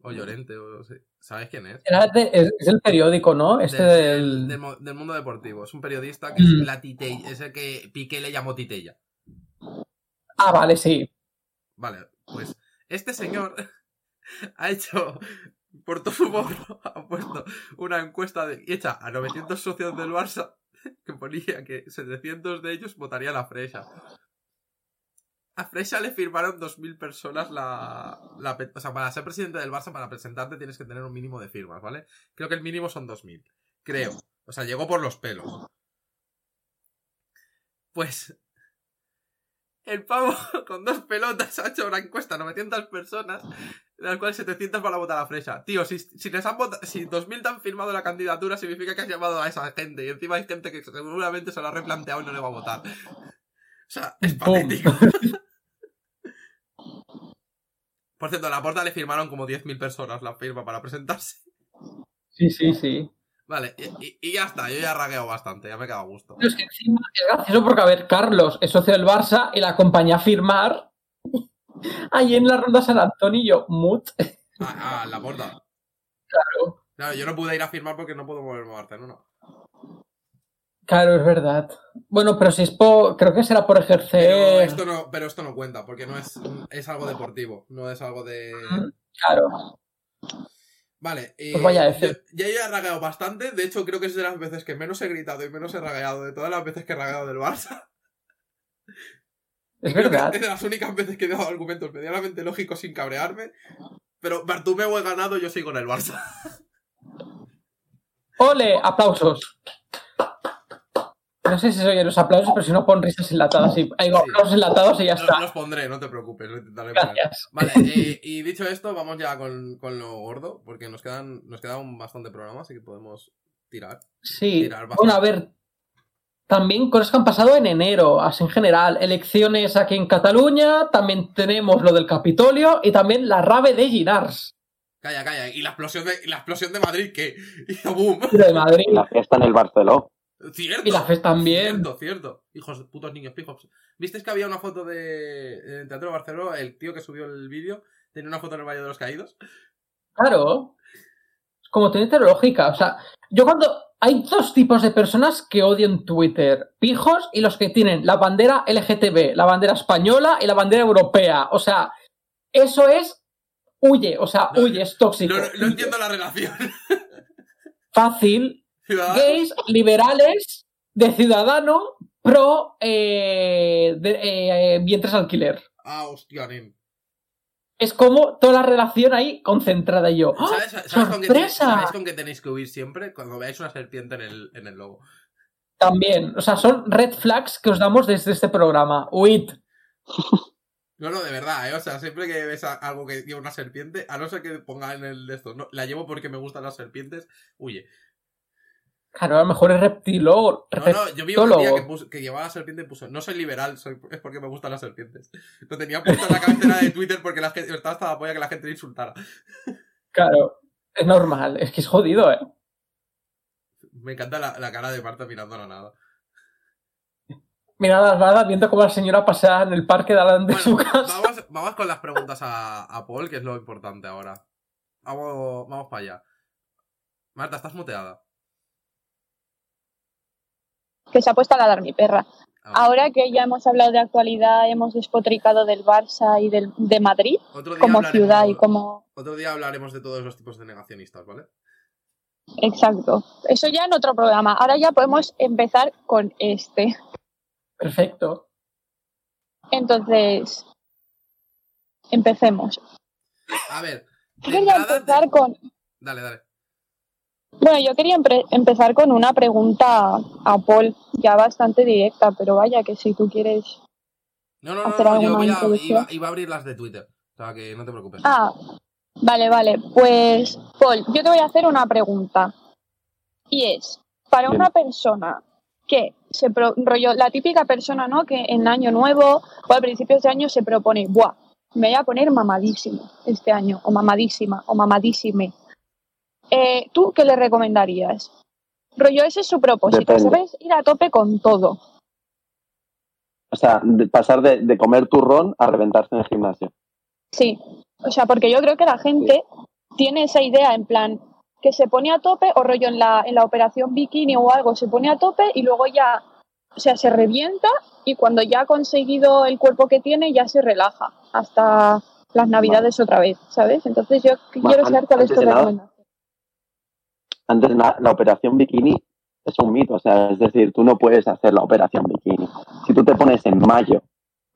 Speaker 2: O Llorente, o sí. ¿Sabes quién es?
Speaker 3: De- es, es el periódico, ¿no? Este
Speaker 2: Del-
Speaker 3: del.
Speaker 2: del mo- del mundo deportivo. Es un periodista que es
Speaker 3: Mm.
Speaker 2: la Titella, es el que Piqué le llamó Titella.
Speaker 3: Ah, vale, sí.
Speaker 2: Vale, pues este señor ha hecho por todo su morro, ha puesto una encuesta de, hecha a 900 socios del Barça que ponía que 700 de ellos votarían a Freixa. A Freixa le firmaron 2.000 personas la, O sea, para ser presidente del Barça, para presentarte tienes que tener un mínimo de firmas, ¿vale? Creo que el mínimo son 2.000. Creo. O sea, llegó por los pelos. Pues... El pavo con dos pelotas ha hecho una encuesta a 900 personas, de las cuales 700 van a votar a Freixa. Tío, si, si les han votado, si 2.000 te han firmado la candidatura, significa que has llamado a esa gente. Y encima hay gente que seguramente se lo ha replanteado y no le va a votar. O sea, es patético. Por cierto, a la porta le firmaron como 10.000 personas la firma para presentarse.
Speaker 3: Sí, sí, sí.
Speaker 2: Vale, y, ya está, yo ya he ragueado bastante, ya me queda a gusto.
Speaker 3: Pero es que encima es gracioso porque, a ver, Carlos es socio del Barça y la acompañé a firmar ahí en la ronda San Antonio, Mut.
Speaker 2: Ah, ah, la porta.
Speaker 3: Claro.
Speaker 2: Claro, yo no pude ir a firmar porque no puedo moverme a Barcelona.
Speaker 3: Claro, es verdad. Bueno, pero si es por. Creo que será por
Speaker 2: Pero
Speaker 3: ejercer.
Speaker 2: esto no, pero esto no cuenta, porque no es, es algo deportivo, no es algo de.
Speaker 3: Claro.
Speaker 2: Vale, eh,
Speaker 3: Pues vaya
Speaker 2: yo-
Speaker 3: F.
Speaker 2: ya he ragueado bastante, de hecho creo que es de las veces que menos he gritado y menos he ragueado de todas las veces que he ragueado del Barça.
Speaker 3: Es verdad.
Speaker 2: Es de las únicas veces que he dado argumentos medianamente lógicos sin cabrearme. Pero Bartumeo he ganado, yo sigo en el Barça.
Speaker 3: ¡Ole! ¡Aplausos! No sé si se oyen los aplausos, pero si no pon risas enlatadas. Y, hay
Speaker 2: Sí.
Speaker 3: aplausos enlatados y ya
Speaker 2: Los,
Speaker 3: está.
Speaker 2: los pondré, no te preocupes, lo intentaré poner.
Speaker 3: Gracias.
Speaker 2: Vale, eh, y dicho esto, vamos ya con, con lo gordo, porque nos quedan, nos queda un bastante programa, así que podemos tirar.
Speaker 3: Sí.
Speaker 2: tirar.
Speaker 3: Bueno, a ver. También cosas que han pasado en enero, así en general. Elecciones aquí en Cataluña, también tenemos lo del Capitolio y también la rave de Ginars.
Speaker 2: Calla, calla. Y la explosión de, la explosión de Madrid, que hizo boom.
Speaker 3: De Madrid.
Speaker 4: Y la fiesta en el Barceló.
Speaker 2: Cierto.
Speaker 3: Y la FES también.
Speaker 2: Cierto, cierto. Hijos de putos niños pijos. ¿Visteis que había una foto de en Teatro de Barcelona? El tío que subió el vídeo tenía una foto en el Valle de los Caídos.
Speaker 3: Claro. Es como tiene lógica. O sea, yo cuando. Hay dos tipos de personas que odian Twitter: pijos y los que tienen la bandera LGTB, la bandera española y la bandera europea. O sea, eso es. Huye, o sea,
Speaker 2: No,
Speaker 3: huye, es tóxico.
Speaker 2: No, no, no entiendo la relación.
Speaker 3: Fácil.
Speaker 2: Ciudadanos.
Speaker 3: Gays, liberales, de ciudadano, pro eh, de, eh, vientres alquiler.
Speaker 2: Ah, hostia, nen.
Speaker 3: Es como toda la relación ahí concentrada y yo. ¡ah!
Speaker 2: ¿Sabes, sabes con tenéis,
Speaker 3: ¡Sorpresa!
Speaker 2: sabéis con qué tenéis que huir siempre? Cuando veáis una serpiente en el, en el logo.
Speaker 3: También, o sea, son red flags que os damos desde este programa. Huid.
Speaker 2: No, no, de verdad, ¿eh? O sea, siempre que ves algo que lleva una serpiente, a no ser que ponga en el de esto, no, la llevo porque me gustan las serpientes, huye.
Speaker 3: Claro, a lo mejor es reptilólogo.
Speaker 2: No, no, yo vi un día que, puso- que llevaba la serpiente y puso, no soy liberal, soy, es porque me gustan las serpientes. Lo tenía puesto en la cabecera de Twitter porque la gente, estaba hasta la polla que la gente le insultara.
Speaker 3: Claro, es normal, es que es jodido, ¿eh?
Speaker 2: Me encanta la, la cara de Marta mirando a la nada.
Speaker 3: Mira las balas viendo cómo la señora pasea en el parque de delante de su casa.
Speaker 2: vamos, vamos con las preguntas a, a Paul, que es lo importante ahora. Vamos, vamos para allá. Marta, estás muteada.
Speaker 1: Que se ha puesto a ladrar mi perra.
Speaker 2: Ah,
Speaker 1: Ahora que ya hemos hablado de actualidad, hemos despotricado del Barça y del, de Madrid como ciudad y como...
Speaker 2: Otro día hablaremos de todos los tipos de negacionistas, ¿vale?
Speaker 1: Exacto. Eso ya en otro programa. Ahora ya podemos empezar con este.
Speaker 3: Perfecto.
Speaker 1: Entonces, empecemos.
Speaker 2: A ver. De entrada-
Speaker 1: empezar con...
Speaker 2: Dale, dale.
Speaker 1: Bueno, yo quería empezar con una pregunta a Paul, ya bastante directa, pero vaya que si tú quieres...
Speaker 2: No, no, no,
Speaker 1: hacer
Speaker 2: no, yo
Speaker 1: alguna
Speaker 2: voy a- iba, iba a abrir las de Twitter. O sea, que no te preocupes.
Speaker 1: Ah, vale, vale. Pues, Paul, yo te voy a hacer una pregunta. Y es, para
Speaker 4: Bien.
Speaker 1: una persona que se pro- rollo, la típica persona, ¿no? Que en año nuevo o a principios de año se propone, ¡buah! Me voy a poner mamadísimo este año, o mamadísima, o mamadísime. Eh, ¿Tú qué le recomendarías? Rollo, ese es su propósito,
Speaker 4: Depende.
Speaker 1: ¿sabes? Ir a tope con todo.
Speaker 4: O sea, de pasar de, de comer turrón a reventarse en el gimnasio.
Speaker 1: Sí, o sea, porque yo creo que la gente tiene esa idea en plan que se pone a tope o rollo en la, en la operación bikini o algo, se pone a tope y luego ya, o sea, se revienta y cuando ya ha conseguido el cuerpo que tiene ya se relaja hasta las navidades otra vez, ¿sabes? Entonces yo quiero saber cuál es tu recomendación.
Speaker 4: Antes la operación bikini es un mito. O sea, es decir, tú no puedes hacer la operación bikini. Si tú te pones en mayo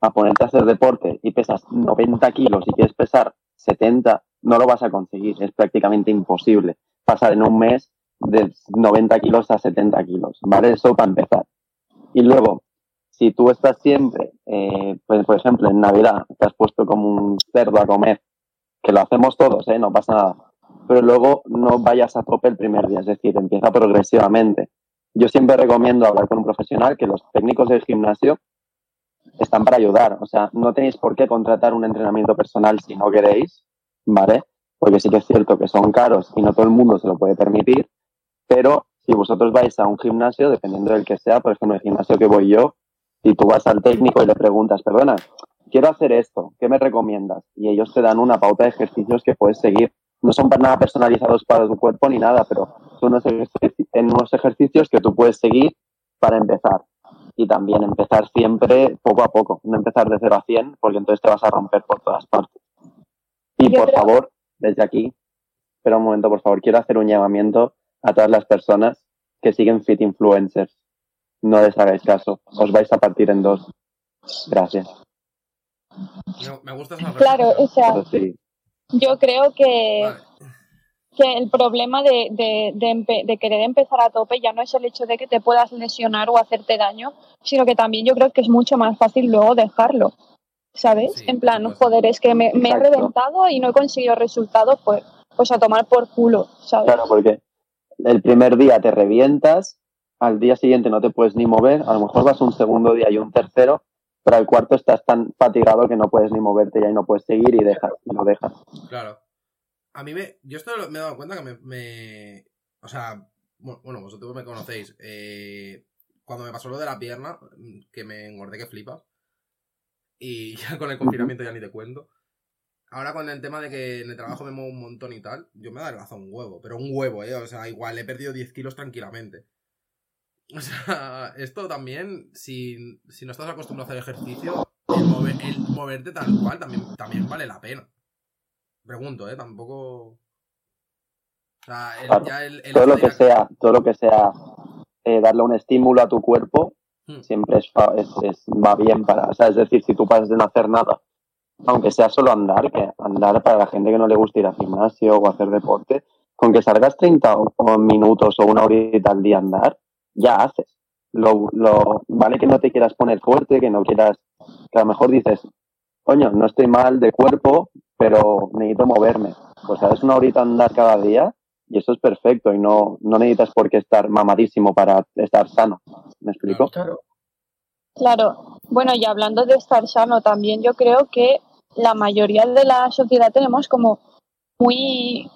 Speaker 4: a ponerte a hacer deporte y pesas 90 kilos y quieres pesar 70, no lo vas a conseguir. Es prácticamente imposible pasar en un mes de 90 kilos a 70 kilos, ¿vale? Eso para empezar. Y luego, si tú estás siempre, eh, pues, por ejemplo, en Navidad, te has puesto como un cerdo a comer, que lo hacemos todos, ¿eh? No pasa nada. Pero luego no vayas a tope el primer día, es decir, empieza progresivamente. Yo siempre recomiendo hablar con un profesional que los técnicos del gimnasio están para ayudar. O sea, no tenéis por qué contratar un entrenamiento personal si no queréis, ¿vale? Porque sí que es cierto que son caros y no todo el mundo se lo puede permitir, pero si vosotros vais a un gimnasio, dependiendo del que sea, por ejemplo, el gimnasio que voy yo, si tú vas al técnico y le preguntas, perdona, quiero hacer esto, ¿qué me recomiendas? Y ellos te dan una pauta de ejercicios que puedes seguir. No son para nada personalizados para tu cuerpo ni nada, pero son unos, unos ejercicios que tú puedes seguir para empezar. Y también empezar siempre poco a poco, no empezar de 0 a 100, porque entonces te vas a romper por todas partes. Y
Speaker 1: Yo
Speaker 4: por
Speaker 1: creo-
Speaker 4: favor, desde aquí, espera un momento, por favor, quiero hacer un llamamiento a todas las personas que siguen Fit Influencers. No les hagáis caso, os vais a partir en dos. Gracias.
Speaker 2: Me, me gusta esa
Speaker 1: Claro, o sea,
Speaker 4: Eso sí.
Speaker 1: Yo creo que, que el problema de, de, de empe- de querer empezar a tope ya no es el hecho de que te puedas lesionar o hacerte daño, sino que también yo creo que es mucho más fácil luego dejarlo. ¿Sabes?
Speaker 2: Sí,
Speaker 1: en plan, joder, es que me, me he reventado y no he conseguido resultados, pues, pues a tomar por culo, ¿sabes?
Speaker 4: Claro, porque el primer día te revientas, al día siguiente no te puedes ni mover, a lo mejor vas un segundo día y un tercero, pero al cuarto estás tan fatigado que no puedes ni moverte ya y no puedes seguir y dejas, y lo dejas.
Speaker 2: Claro. A mí me. Yo esto me he dado cuenta que me. me- o sea, bu- bueno, vosotros me conocéis. eh, cuando me pasó lo de la pierna, mm, que me engordé que flipas. Y ya con el confinamiento ya ni te cuento. Ahora con el tema de que en el trabajo me muevo un montón y tal, yo me he adelgazado un huevo, pero un huevo, ¿eh? O sea, igual he perdido 10 kilos tranquilamente. O sea, esto también, si, si no estás acostumbrado a hacer ejercicio, el, mover- el moverte tal cual también, también vale la pena. Pregunto, ¿eh? Tampoco... O sea, el-
Speaker 4: Claro.
Speaker 2: ya el,
Speaker 4: Todo lo que sea, todo lo que sea eh, darle un estímulo a tu cuerpo
Speaker 2: Hmm.
Speaker 4: siempre es, fa- es- es- va bien para, o sea, es decir, si tú pasas de no hacer nada, aunque sea solo andar, que andar para la gente que no le gusta ir al gimnasio o hacer deporte, con que salgas 30 o- o minutos o una horita al día a andar, ya haces. Lo, lo, vale que no te quieras poner fuerte, que no quieras, que a lo mejor dices, coño, no estoy mal de cuerpo, pero necesito moverme. Pues sabes una horita andar cada día y eso es perfecto y no, no necesitas por qué estar mamadísimo para estar sano. ¿Me explico?
Speaker 3: Claro.
Speaker 1: Claro, bueno, y hablando de estar sano también, yo creo que la mayoría de la sociedad tenemos como muy,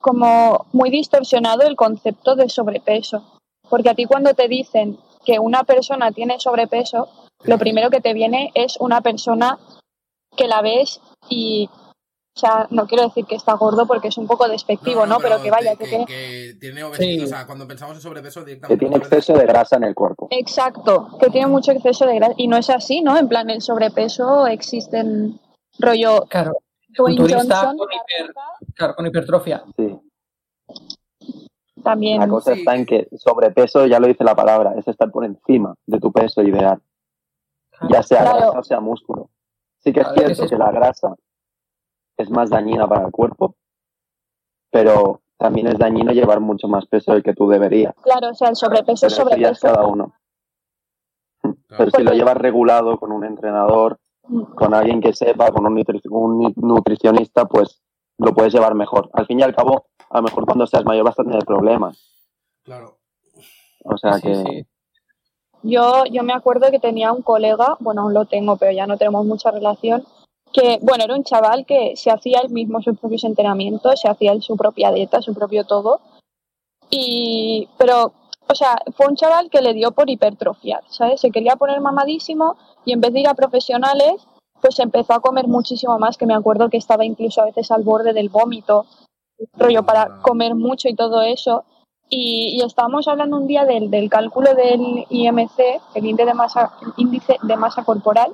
Speaker 1: como muy distorsionado el concepto de sobrepeso. Porque a ti cuando te dicen que una persona tiene sobrepeso, lo primero que te viene es una persona que la ves y, o sea, no quiero decir que está gordo porque es un poco despectivo, ¿no? Pero, que vaya,
Speaker 2: te-
Speaker 1: que tiene...
Speaker 2: que tiene obesidad.
Speaker 3: Sí.
Speaker 2: O sea, cuando pensamos en sobrepeso
Speaker 4: Que
Speaker 2: directamente...
Speaker 4: tiene
Speaker 2: muchas veces-
Speaker 4: exceso de grasa en el cuerpo.
Speaker 1: Exacto, que tiene mucho exceso de grasa. Y no es así, ¿no? En plan, el sobrepeso existen rollo
Speaker 3: Claro.
Speaker 1: Dwayne
Speaker 3: Culturista
Speaker 1: Johnson,
Speaker 3: con hiper- Claro, con hipertrofia.
Speaker 4: Sí.
Speaker 1: También.
Speaker 4: La cosa
Speaker 2: Sí.
Speaker 4: está en que sobrepeso, ya lo dice la palabra, es estar por encima de tu peso ideal, ya sea
Speaker 1: Claro.
Speaker 4: grasa o sea músculo. Sí que es
Speaker 3: Claro,
Speaker 4: cierto
Speaker 3: es
Speaker 4: que la grasa es más dañina para el cuerpo, pero también es dañino llevar mucho más peso del que tú deberías.
Speaker 1: Claro, o sea, el sobrepeso es sobrepeso.
Speaker 4: cada uno. Pero si lo llevas regulado con un entrenador, con alguien que sepa, con un, nutri- un nutricionista, pues lo puedes llevar mejor. Al fin y al cabo, a lo mejor cuando seas mayor vas a tener problemas.
Speaker 2: Claro.
Speaker 4: O sea
Speaker 3: Sí,
Speaker 4: que
Speaker 3: sí.
Speaker 1: Yo, yo me acuerdo que tenía un colega, bueno, aún lo tengo, pero ya no tenemos mucha relación, que, bueno, era un chaval que se hacía él mismo sus propios entrenamientos, se hacía él su propia dieta, su propio todo. Y, pero, o sea, fue un chaval que le dio por hipertrofiar, ¿sabes? Se quería poner mamadísimo y en vez de ir a profesionales, pues empezó a comer muchísimo más, que me acuerdo que estaba incluso a veces al borde del vómito, rollo para comer mucho y todo eso. Y, y estábamos hablando un día del, del cálculo del IMC, el índice de masa, el índice de masa corporal,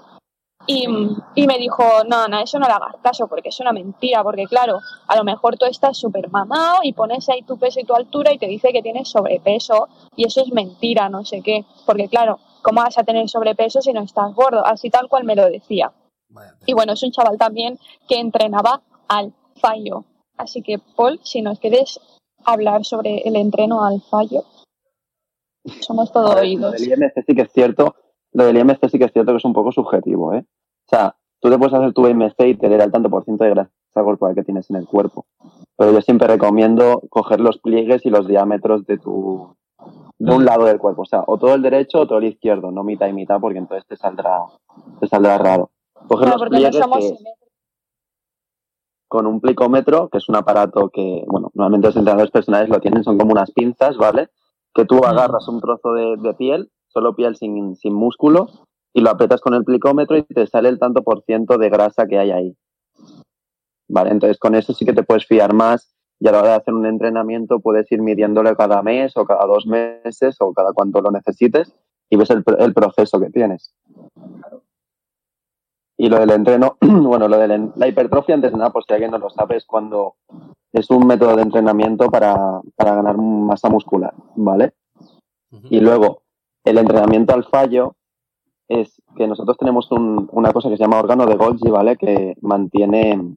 Speaker 1: y, y me dijo, no, no, eso no le hagas caso, porque es una mentira, porque claro, a lo mejor tú estás súper mamado y pones ahí tu peso y tu altura y te dice que tienes sobrepeso, y eso es mentira, no sé qué, porque claro, ¿cómo vas a tener sobrepeso si no estás gordo? Así tal cual me lo decía. Y bueno, es un chaval también que entrenaba al fallo. Así que, Paul, si nos quieres hablar sobre el entreno al fallo, somos todo
Speaker 4: ver, Lo
Speaker 1: oídos.
Speaker 4: del IMC sí que es cierto, lo del IMC sí que es cierto que es un poco subjetivo, ¿eh? O sea, tú te puedes hacer tu IMC y te dirá el tanto por ciento de grasa corporal que tienes en el cuerpo. Pero yo siempre recomiendo coger los pliegues y los diámetros de tu de un lado del cuerpo, o sea, o todo el derecho o todo el izquierdo, no mitad y mitad, porque entonces te saldrá te saldrá raro. Coger
Speaker 1: No,
Speaker 4: los
Speaker 1: porque no
Speaker 4: pliegues
Speaker 1: somos
Speaker 4: que-. Con un plicómetro, que es un aparato que, bueno, normalmente los entrenadores personales lo tienen, son como unas pinzas, ¿vale? Que tú agarras un trozo de, de piel, solo piel sin, sin músculo, y lo aprietas con el plicómetro y te sale el tanto por ciento de grasa que hay ahí. ¿vale? Entonces con eso sí que te puedes fiar más y a la hora de hacer un entrenamiento puedes ir midiéndolo cada mes o cada dos meses o cada cuanto lo necesites y ves el, el proceso que tienes. Y lo del entreno, bueno, lo de la hipertrofia, antes de nada, por si alguien no lo sabe, es cuando es un método de entrenamiento para, para ganar masa muscular, ¿vale? Y luego, el entrenamiento al fallo es que nosotros tenemos un, una cosa que se llama órgano de Golgi, ¿vale? Que mantiene,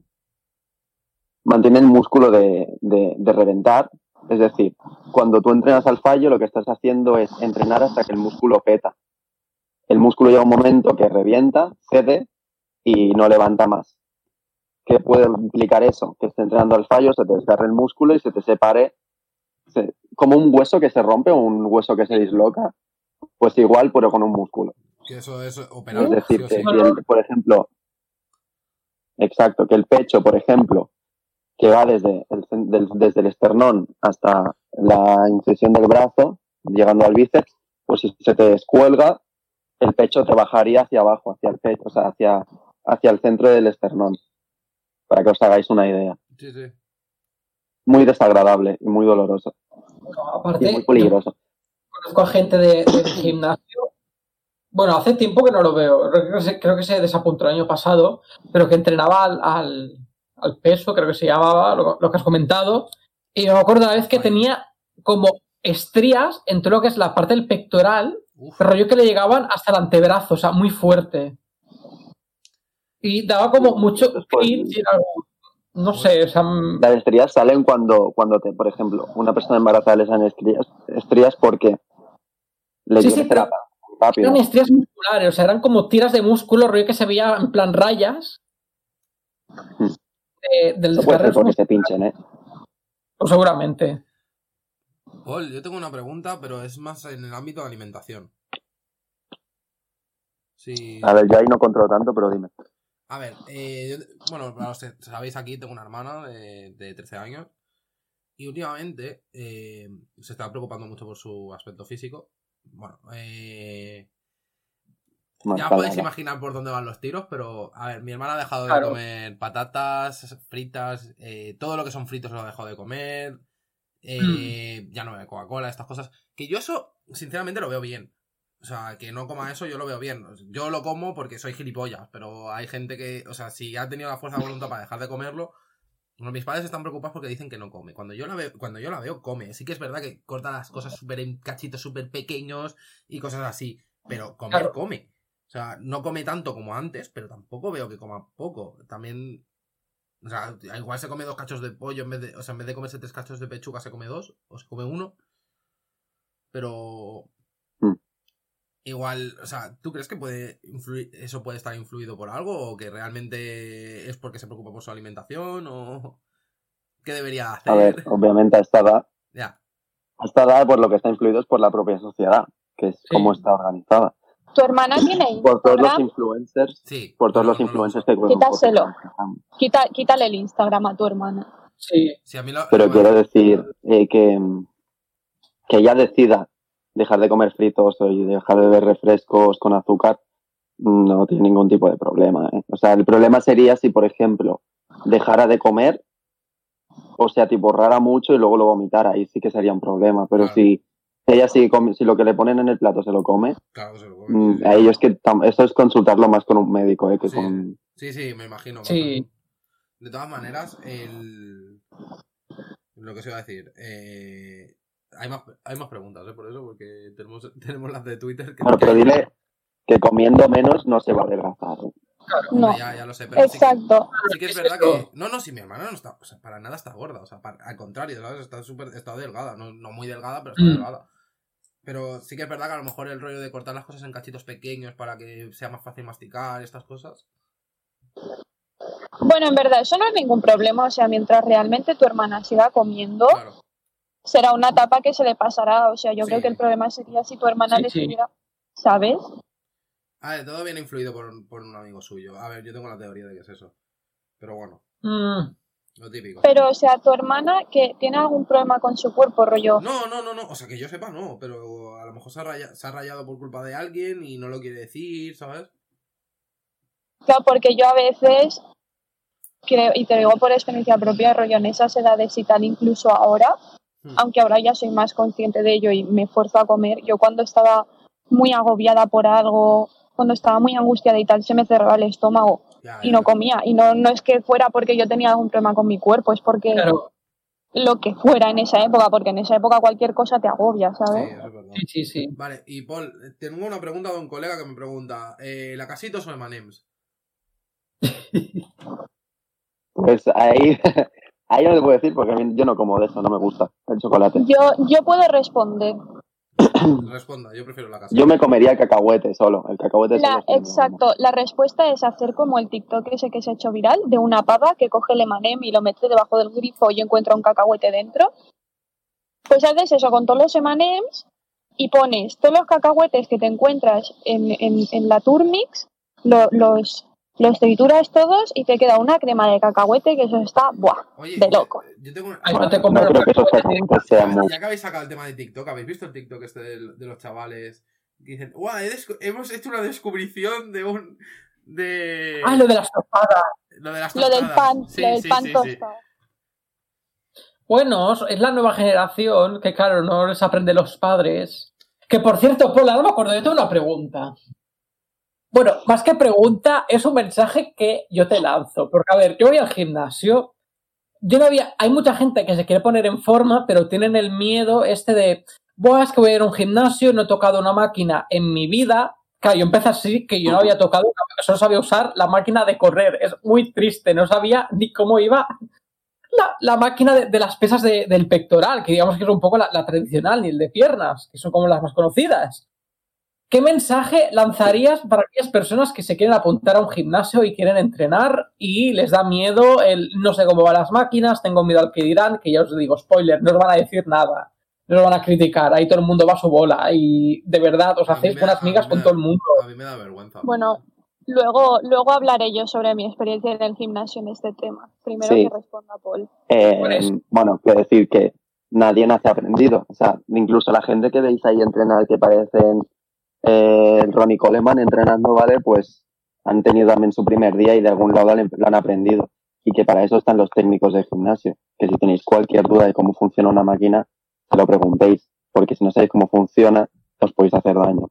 Speaker 4: mantiene el músculo de, de, de reventar. Es decir, cuando tú entrenas al fallo, lo que estás haciendo es entrenar hasta que el músculo peta. El músculo llega un momento que revienta, cede y no levanta más. ¿Qué puede implicar eso? Que esté entrenando al fallo, se te desgarre el músculo y se te separe se, como un hueso que se rompe o un hueso que se disloca, pues igual, pero con un músculo.
Speaker 2: Que eso es
Speaker 4: decir,
Speaker 2: sí
Speaker 4: que el- por ejemplo, exacto, que el pecho, por ejemplo, que va desde el, del- desde el esternón hasta la incisión del brazo, llegando al bíceps, pues si se te descuelga, el pecho te bajaría hacia abajo, hacia el pecho, o sea, hacia, hacia el centro del esternón, para que os hagáis una idea.
Speaker 2: Sí, sí.
Speaker 4: Muy desagradable y muy doloroso y muy peligroso.
Speaker 3: conozco a gente de, del gimnasio. Bueno, hace tiempo que no lo veo. Creo que se, creo que se desapuntó el año pasado, pero que entrenaba al, al, al peso, creo que se llamaba, lo, lo que has comentado. Y me acuerdo una vez que tenía como estrías en todo lo que es la parte del pectoral,
Speaker 2: Uf.
Speaker 3: yo que le llegaban hasta el antebrazo, o sea, muy fuerte. Y daba como mucho cringe y era como- no sé, o sea, mm,
Speaker 4: Las estrías salen cuando, cuando te, por ejemplo, una persona embarazada le salen estrías, estrías porque le
Speaker 3: Sí, sí, pero-
Speaker 4: rápido.
Speaker 3: eran estrías musculares, o sea, eran como tiras de músculo, rollo que se veía en plan rayas.
Speaker 4: Hmm.
Speaker 3: de- del
Speaker 4: No puede ser porque se pinchen, ¿eh?
Speaker 3: pues seguramente.
Speaker 2: Paul, yo tengo una pregunta, pero es más en el ámbito de alimentación. Sí.
Speaker 4: A ver, yo ahí no controlo tanto, pero dime.
Speaker 2: A ver, eh, yo- bueno, para los que sabéis aquí, tengo una hermana de, de 13 años. Y últimamente eh, se está preocupando mucho por su aspecto físico. Bueno, eh, ya podéis imaginar por dónde van los tiros, pero a ver, mi hermana ha dejado de
Speaker 3: Claro.
Speaker 2: comer patatas fritas, eh, todo lo que son fritos lo ha dejado de comer,
Speaker 3: Mm.
Speaker 2: eh, ya no bebe Coca-Cola, estas cosas. Que yo eso, sinceramente, lo veo bien. O sea, que no coma eso, yo lo veo bien. Yo lo como porque soy gilipollas, pero hay gente que, o sea, si ha tenido la fuerza de voluntad para dejar de comerlo, bueno, mis padres están preocupados porque dicen que no come. Cuando yo la veo, cuando yo la veo, come. Sí que es verdad que corta las cosas súper en cachitos súper pequeños y cosas así. Pero comer,
Speaker 3: Claro.
Speaker 2: come. O sea, no come tanto como antes, pero tampoco veo que coma poco. También. O sea, igual se come dos cachos de pollo en vez de. O sea, en vez de comerse tres cachos de pechuga, se come dos. O se come uno. Pero. Igual, o sea, ¿tú crees que puede influir, eso puede estar influido por algo? ¿O que realmente es porque se preocupa por su alimentación? ¿O qué debería hacer?
Speaker 4: A ver, obviamente a esta edad,
Speaker 2: Ya,
Speaker 4: a esta edad por lo que está influido es por la propia sociedad, que es cómo está organizada.
Speaker 1: ¿Tu hermana tiene
Speaker 4: Por todos los
Speaker 1: Instagram?
Speaker 4: influencers,
Speaker 2: sí.
Speaker 4: por todos
Speaker 2: no,
Speaker 4: los
Speaker 2: no lo
Speaker 4: influencers que cruzan por
Speaker 1: Quítaselo.
Speaker 4: Instagram.
Speaker 1: Quita, quítale el Instagram a tu hermana.
Speaker 3: Sí.
Speaker 2: Sí, a mí lo-
Speaker 4: Pero
Speaker 2: lo-
Speaker 4: quiero decir eh, que, que ella decida dejar de comer fritos y dejar de beber refrescos con azúcar, no tiene ningún tipo de problema. ¿eh? O sea, el problema sería si, por ejemplo, dejara de comer, o sea, tipo rara mucho y luego lo vomitara, ahí sí que sería un problema. Pero
Speaker 2: Claro.
Speaker 4: si ella sigue si lo que le ponen en el plato se lo come,
Speaker 2: Claro que se lo come,
Speaker 4: mm, a ellos que eso es consultarlo más con un médico, ¿eh? que
Speaker 2: Sí.
Speaker 4: con
Speaker 2: Sí, sí, me imagino.
Speaker 3: Sí.
Speaker 2: De todas maneras, el... Lo que os iba a decir. eh, Hay, más, hay más preguntas, ¿eh? Por eso, porque tenemos, tenemos las de Twitter. Que,
Speaker 4: Bueno, pero dile que comiendo menos no se va a adelgazar. ¿eh?
Speaker 1: No,
Speaker 2: Ya, ya lo sé, pero
Speaker 1: exacto.
Speaker 2: Sí que es
Speaker 3: ¿Qué es
Speaker 2: verdad que. No, no, si mi hermana no está. O sea, para nada está gorda. O sea, para- al contrario, ¿sabes? Está súper. Está delgada. No, no muy delgada, pero está
Speaker 3: Mm.
Speaker 2: delgada. Pero sí que es verdad que a lo mejor el rollo de cortar las cosas en cachitos pequeños para que sea más fácil masticar, estas cosas.
Speaker 1: Bueno, en verdad, eso no es ningún problema. O sea, mientras realmente tu hermana siga comiendo,
Speaker 2: Claro.
Speaker 1: Será una etapa que se le pasará. O sea, yo
Speaker 2: Sí.
Speaker 1: creo que el problema sería si tu hermana
Speaker 3: Sí, sí.
Speaker 1: decidiera, ¿sabes?
Speaker 2: A ver, todo viene influido por, por un amigo suyo. A ver, yo tengo la teoría de que es eso. Pero bueno,
Speaker 3: Mm,
Speaker 2: lo típico.
Speaker 1: Pero, o sea, tu hermana que tiene algún problema con su cuerpo, rollo.
Speaker 2: No, no, no, no. O sea, que yo sepa, no. Pero a lo mejor se ha, raya- se ha rayado por culpa de alguien y no lo quiere decir, ¿sabes?
Speaker 1: Claro, porque yo a veces creo, y te digo por experiencia propia, rollo en esas edades y tal, incluso ahora. Aunque ahora ya soy más consciente de ello y me esfuerzo a comer, yo cuando estaba muy agobiada por algo, cuando estaba muy angustiada y tal, se me cerraba el estómago
Speaker 2: Ya,
Speaker 1: y no comía. Y no, no es que fuera porque yo tenía algún problema con mi cuerpo, es porque
Speaker 3: Claro,
Speaker 1: lo que fuera en esa época, porque en esa época cualquier cosa te agobia, ¿sabes?
Speaker 3: sí, sí, sí.
Speaker 2: Vale, y Paul, eh, tengo una pregunta de un colega que me pregunta, eh, ¿la casitos o M&M's?
Speaker 4: Pues ahí, ahí no te puedo decir porque a mí yo no como de eso, no me gusta el chocolate.
Speaker 1: Yo, yo puedo responder.
Speaker 2: Responda, yo prefiero la casita.
Speaker 4: Yo me comería el cacahuete solo, el cacahuete
Speaker 1: La,
Speaker 4: solo.
Speaker 1: exacto, la respuesta es hacer como el TikTok ese que se ha hecho viral, de una pava que coge el M&M y lo mete debajo del grifo y encuentra un cacahuete dentro. Pues haces eso con todos los M&M's y pones todos los cacahuetes que te encuentras en, en, en la Turmix, lo- los, los trituras todos y te queda una crema de cacahuete que eso está, ¡buah!
Speaker 2: Oye,
Speaker 1: de loco.
Speaker 2: Yo tengo una...
Speaker 3: Ay, no te
Speaker 4: No
Speaker 3: compro
Speaker 4: creo que cacahuetes sean
Speaker 2: Ya-
Speaker 4: muy...
Speaker 2: Ya que habéis sacado el tema de TikTok, ¿habéis visto el TikTok este de, los chavales que dicen, ¡guau! hemos hecho una descubrición de un... de...
Speaker 3: Ah, lo de las tostadas.
Speaker 2: lo de las
Speaker 1: Lo del
Speaker 2: tostadas".
Speaker 1: pan,
Speaker 2: Sí,
Speaker 1: lo del
Speaker 2: sí,
Speaker 1: pan
Speaker 2: sí, sí.
Speaker 1: tostado.
Speaker 3: Bueno, es la nueva generación que, claro, no les aprende los padres. Que por cierto, Paula, no me acuerdo, yo tengo una pregunta. Bueno, más que pregunta, es un mensaje que yo te lanzo. Porque, a ver, yo voy al gimnasio. Yo no había. Hay mucha gente que se quiere poner en forma, pero tienen el miedo este de. Buah, es que voy a ir a un gimnasio, no he tocado una máquina en mi vida. Claro, yo empecé así, que yo no había tocado, solo sabía usar la máquina de correr. Es muy triste, no sabía ni cómo iba la, máquina de, las pesas de- del pectoral, que digamos que es un poco la, la tradicional, ni el de piernas, que son como las más conocidas. ¿Qué mensaje lanzarías para aquellas personas que se quieren apuntar a un gimnasio y quieren entrenar y les da miedo el no sé cómo van las máquinas, tengo miedo al que dirán, que ya os digo, spoiler, no os van a decir nada, no os van a criticar, ahí todo el mundo va a su bola y de verdad os hacéis buenas migas con
Speaker 2: da-
Speaker 3: todo el mundo.
Speaker 2: A mí me da vergüenza.
Speaker 1: Bueno, luego, luego hablaré yo sobre mi experiencia en el gimnasio en este tema. Primero
Speaker 4: Sí.
Speaker 1: que responda Paul.
Speaker 4: Eh, bueno, quiero decir que nadie nace aprendido. O sea, incluso la gente que veis ahí entrenar que parecen eh, Ronnie Coleman entrenando, ¿vale? Pues han tenido también su primer día y de algún lado lo han- lo han aprendido. Y que para eso están los técnicos de gimnasio. Que si tenéis cualquier duda de cómo funciona una máquina, se lo preguntéis. Porque si no sabéis cómo funciona, os podéis hacer daño.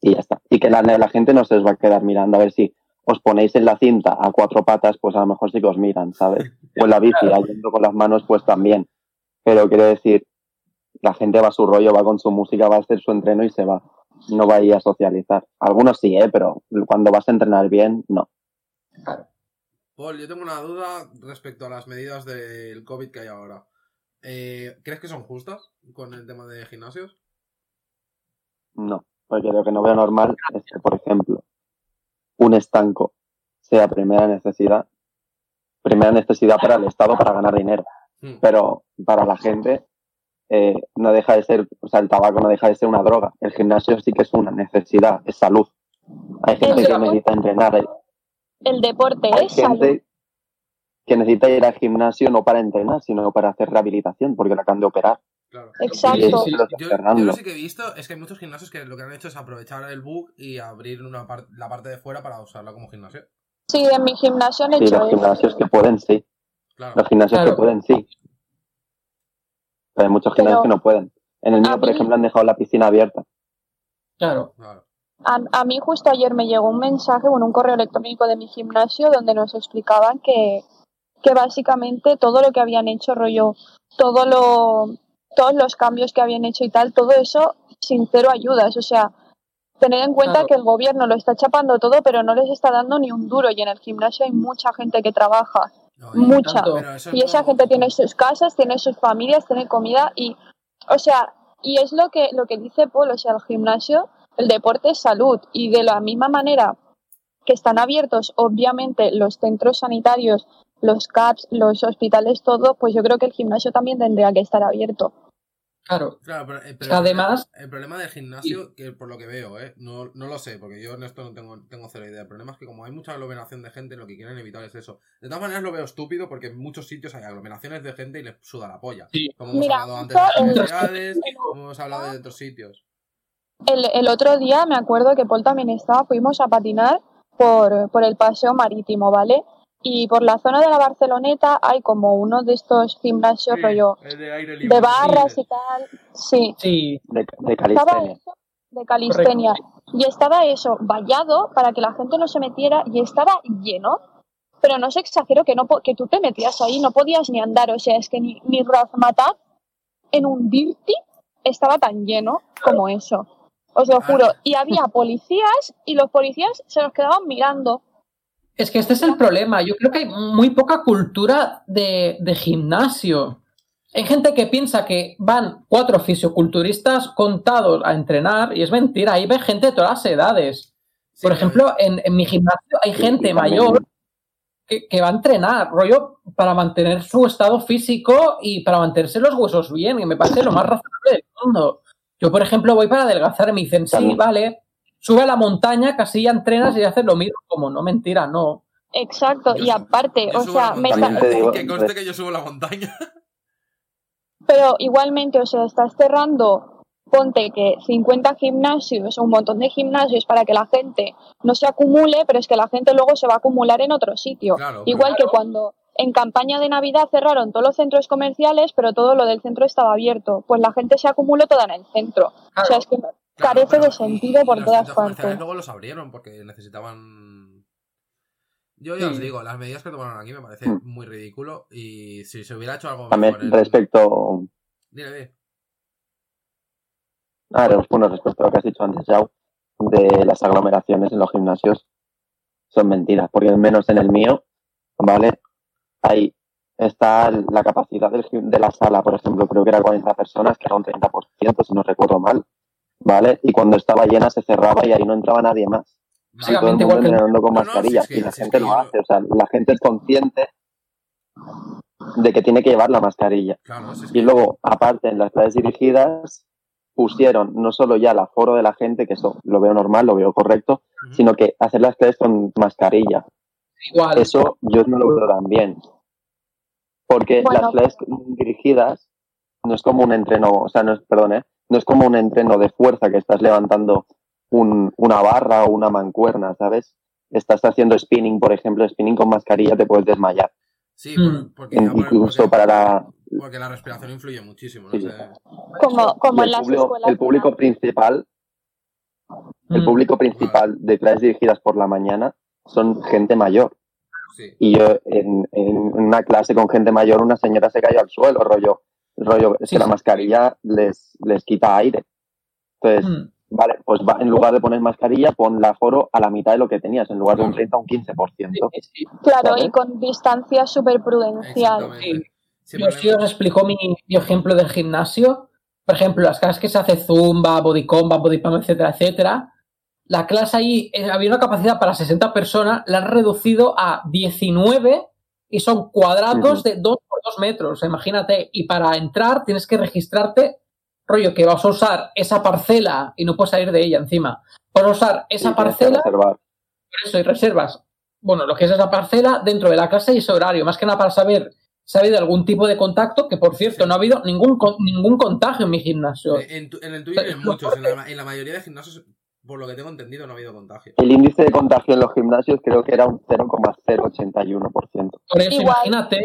Speaker 4: Y ya está. Y que la, la gente no se os va a quedar mirando a ver si os ponéis en la cinta a cuatro patas, pues a lo mejor sí que os miran, ¿sabes? En la bici,
Speaker 3: Claro.
Speaker 4: yendo con las manos, pues también. Pero quiero decir, la gente va a su rollo, va con su música, va a hacer su entreno y se va. No va a ir a socializar. Algunos sí, ¿eh? Pero cuando vas a entrenar bien, no.
Speaker 2: Paul, yo tengo una duda respecto a las medidas del COVID que hay ahora. Eh, ¿Crees que son justas con el tema de gimnasios?
Speaker 4: No. Porque lo que no veo normal es que, por ejemplo, un estanco sea primera necesidad. Primera necesidad para el Estado para ganar dinero.
Speaker 2: Hmm.
Speaker 4: pero para la gente eh, no deja de ser, o sea, el tabaco no deja de ser una droga. El gimnasio sí que es una necesidad, es salud. Hay gente que
Speaker 1: salud.
Speaker 4: necesita entrenar,
Speaker 1: El deporte
Speaker 4: hay
Speaker 1: es salud.
Speaker 4: gente que necesita ir al gimnasio no para entrenar, sino para hacer rehabilitación, porque la acaban de operar.
Speaker 2: Claro.
Speaker 1: Exacto.
Speaker 3: Sí,
Speaker 2: Yo, lo sí que he visto es que hay muchos gimnasios que lo que han hecho es aprovechar el bug y abrir una par- la parte de fuera para usarla como gimnasio.
Speaker 1: Sí, en mi gimnasio han
Speaker 4: Y
Speaker 1: hecho
Speaker 4: los
Speaker 1: eso.
Speaker 4: gimnasios que pueden, sí.
Speaker 2: Claro.
Speaker 4: Los gimnasios
Speaker 3: Claro.
Speaker 4: que pueden, sí. Pero hay muchos
Speaker 1: Pero-
Speaker 4: gimnasios que no pueden. En el mío, por
Speaker 1: mí-
Speaker 4: ejemplo, han dejado la piscina abierta.
Speaker 3: Claro.
Speaker 2: claro.
Speaker 1: A, a mí justo ayer me llegó un mensaje, bueno, un correo electrónico de mi gimnasio donde nos explicaban que, que básicamente todo lo que habían hecho, rollo, todo lo, todos los cambios que habían hecho y tal, todo eso sin cero ayudas. O sea, tener en cuenta
Speaker 3: Claro.
Speaker 1: que el gobierno lo está chapando todo, pero no les está dando ni un duro. Y en el gimnasio hay mucha gente que trabaja,
Speaker 2: No,
Speaker 1: mucha.
Speaker 3: tanto.
Speaker 1: Y esa gente tiene sus casas, tiene sus familias, tiene comida y, o sea, y es lo que, lo que dice Paul, o sea, el gimnasio, el deporte es salud y de la misma manera que están abiertos, obviamente, los centros sanitarios, los CAPS, los hospitales, todo, pues yo creo que el gimnasio también tendría que estar abierto.
Speaker 3: Claro.
Speaker 2: Claro, pero, eh, pero
Speaker 3: además-
Speaker 2: el problema del gimnasio, que por lo que veo, ¿eh? no, no lo sé, porque yo en esto no tengo, tengo cero idea. El problema es que como hay mucha aglomeración de gente, lo que quieren evitar es eso. De todas maneras lo veo estúpido porque en muchos sitios hay aglomeraciones de gente y les suda la polla.
Speaker 3: Sí.
Speaker 2: Como hemos
Speaker 1: Mira,
Speaker 2: hablado antes de las universidades, como hemos hablado de otros sitios.
Speaker 1: El, el otro día me acuerdo que Paul también estaba, fuimos a patinar por, por el paseo marítimo, ¿vale? Y por la zona de la Barceloneta hay como uno de estos gimnasios rollo
Speaker 2: de aire libre.
Speaker 1: de barras
Speaker 2: Sí.
Speaker 1: y tal. Sí,
Speaker 3: Sí,
Speaker 4: De, calistenia.
Speaker 1: eso de calistenia y estaba eso vallado para que la gente no se metiera y estaba lleno. Pero no se exagero que no que tú te metías ahí, no podías ni andar, o sea, es que ni, ni Razmataz en un dirty estaba tan lleno como eso. Os lo juro. Y había policías y los policías se los quedaban mirando.
Speaker 3: Es que este es el problema. Yo creo que hay muy poca cultura de, de gimnasio. Hay gente que piensa que van cuatro fisioculturistas contados a entrenar y es mentira. Ahí ve gente de todas las edades.
Speaker 2: Sí,
Speaker 3: Por ejemplo, en, en mi gimnasio hay gente mayor que, que va a entrenar, rollo, para mantener su estado físico y para mantenerse los huesos bien, y me parece lo más razonable del mundo. Yo, por ejemplo, voy para adelgazar y me dicen, sí, vale, sube a la montaña, casi ya entrenas y haces lo mismo. Como no, mentira, no.
Speaker 1: Exacto.
Speaker 2: Yo
Speaker 1: y aparte, o sea, me
Speaker 2: Que conste que yo subo la montaña.
Speaker 1: Pero igualmente, o sea, estás cerrando, ponte que 50 gimnasios un montón de gimnasios para que la gente no se acumule, pero es que la gente luego se va a acumular en otro sitio.
Speaker 2: Claro.
Speaker 1: Igual que cuando en campaña de Navidad cerraron todos los centros comerciales, pero todo lo del centro estaba abierto. Pues la gente se acumuló toda en el centro. O sea, es que
Speaker 2: Claro,
Speaker 1: carece
Speaker 2: pero-
Speaker 1: de sentido
Speaker 2: y
Speaker 1: por todas partes.
Speaker 2: Luego los abrieron porque necesitaban. Yo ya
Speaker 3: Sí.
Speaker 2: os digo, las medidas que tomaron aquí me parece
Speaker 4: Hmm.
Speaker 2: muy ridículo. Y si se hubiera hecho algo
Speaker 4: También respecto,
Speaker 2: Dile, dile.
Speaker 4: ah, bueno, respecto a lo que has dicho antes, Yao, de las aglomeraciones en los gimnasios, son mentiras, porque al menos en el mío, ¿vale? Ahí está la capacidad del de la sala, por ejemplo, creo que era 40 personas, que era un 30%, si no recuerdo mal, ¿vale? Y cuando estaba llena se cerraba y ahí no entraba nadie más. Y todo el mundo
Speaker 3: igual que-
Speaker 4: entrenando con
Speaker 2: No, no,
Speaker 4: mascarilla.
Speaker 2: si es que-
Speaker 4: y la
Speaker 2: si es
Speaker 4: gente
Speaker 2: que
Speaker 4: lo hace. O sea, la gente es consciente de que tiene que llevar la mascarilla.
Speaker 2: Claro, si es
Speaker 4: Y luego, aparte, en las clases dirigidas, pusieron no solo ya el aforo de la gente, que eso lo veo normal, lo veo correcto, sino que hacer las clases con mascarilla.
Speaker 3: Igual.
Speaker 4: Eso yo no lo veo tan bien. Porque
Speaker 1: Bueno.
Speaker 4: las clases dirigidas no es como un entreno, o sea, no es, perdón, ¿eh? No es como un entreno de fuerza que estás levantando un- una barra o una mancuerna, ¿sabes? Estás haciendo spinning, por ejemplo, spinning con mascarilla te puedes desmayar.
Speaker 2: Sí,
Speaker 3: Mm.
Speaker 2: por- porque,
Speaker 4: Incluso
Speaker 2: porque-
Speaker 4: para la,
Speaker 2: porque la respiración influye muchísimo. ¿no?
Speaker 4: Sí.
Speaker 1: Como, en
Speaker 4: el
Speaker 1: las
Speaker 4: público,
Speaker 1: escuelas.
Speaker 4: el público principal, el
Speaker 3: Mm.
Speaker 4: público principal de clases dirigidas por la mañana son gente mayor.
Speaker 2: Sí.
Speaker 4: Y yo en, en una clase con gente mayor, una señora se cayó al suelo, rollo, rollo, es
Speaker 3: Sí,
Speaker 4: que la mascarilla les, les quita aire. Entonces,
Speaker 3: Mm.
Speaker 4: vale, pues va, en lugar de poner mascarilla, pon la aforo a la mitad de lo que tenías, en lugar de un
Speaker 2: Claro.
Speaker 4: 30 a un 15%.
Speaker 3: Sí, sí.
Speaker 1: Claro,
Speaker 4: ¿sabes?
Speaker 1: y con distancia súper prudencial.
Speaker 2: Sí,
Speaker 3: Yo
Speaker 2: porque-
Speaker 3: sí os explico mi, mi ejemplo del gimnasio. Por ejemplo, las clases que se hace Zumba, Body Combat, Body Pump, etcétera, etcétera. La clase ahí eh, había una capacidad para 60 personas, la han reducido a 19 y son cuadrados de 2 por 2 metros. Imagínate. Y para entrar tienes que registrarte, rollo, que vas a usar esa parcela y no puedes salir de ella encima. Vas a usar esa
Speaker 4: Y
Speaker 3: parcela eso, y reservas, bueno, lo que es esa parcela dentro de la clase y ese horario, más que nada para saber si ha habido algún tipo de contacto, que por cierto,
Speaker 2: Sí.
Speaker 3: no ha habido ningún, ningún contagio en mi gimnasio.
Speaker 2: Eh, En, tu- en el tuyo y en muchos. En la, en la mayoría de gimnasios, por lo que tengo entendido, no ha habido contagio.
Speaker 4: El índice de contagio en los gimnasios creo que era un 0,081%.
Speaker 3: Por eso,
Speaker 1: Igual.
Speaker 3: imagínate,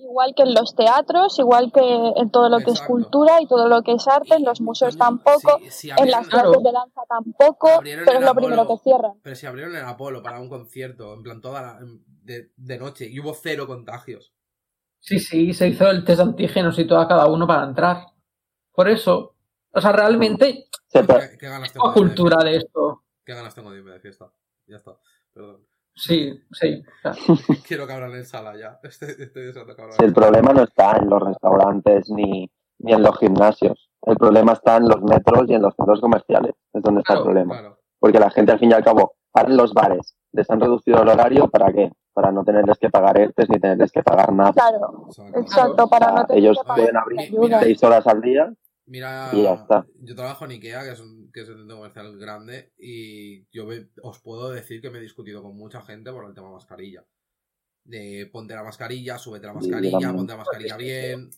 Speaker 1: Igual que en los teatros, igual que en todo lo que es cultura y todo lo que es arte, en los museos tampoco,
Speaker 2: si- si
Speaker 1: en las
Speaker 3: Claro.
Speaker 1: clases de danza tampoco, pero es lo primero que cierran.
Speaker 2: Pero si abrieron el Apolo para un concierto, en plan toda la, de, de noche, y hubo cero contagios.
Speaker 3: sí, sí, se hizo el test de antígenos y todo a cada uno para entrar. Por eso, o sea, realmente,
Speaker 2: ¿Qué, qué ganas tengo de irme de
Speaker 3: cultura
Speaker 2: fiesta?
Speaker 3: de esto.
Speaker 2: ¿Qué ganas tengo de irme de fiesta? Ya está. Perdón.
Speaker 3: Sí, sí.
Speaker 2: Quiero que abran en sala ya. Estoy, estoy deseando que abran
Speaker 4: Si el problema no está en los restaurantes ni, ni en los gimnasios. El problema está en los metros y en los centros comerciales. Es donde está el problema.
Speaker 2: Claro.
Speaker 4: Porque la gente, al fin y al cabo, en los bares les han reducido el horario. ¿Para qué? Para no tenerles que pagar ERTES ni tenerles que pagar nada.
Speaker 1: Claro,
Speaker 2: Exacto.
Speaker 1: para
Speaker 4: O sea,
Speaker 1: no tener
Speaker 4: ellos
Speaker 1: que pagar
Speaker 4: pueden abrir seis horas al día.
Speaker 2: Mira,
Speaker 4: Y ya está.
Speaker 2: yo trabajo en Ikea, que es un, que es un centro comercial grande, y yo os puedo decir que me he discutido con mucha gente por el tema mascarilla. De ponte la mascarilla, súbete la
Speaker 4: Sí,
Speaker 2: mascarilla,
Speaker 4: también.
Speaker 2: ponte la mascarilla bien.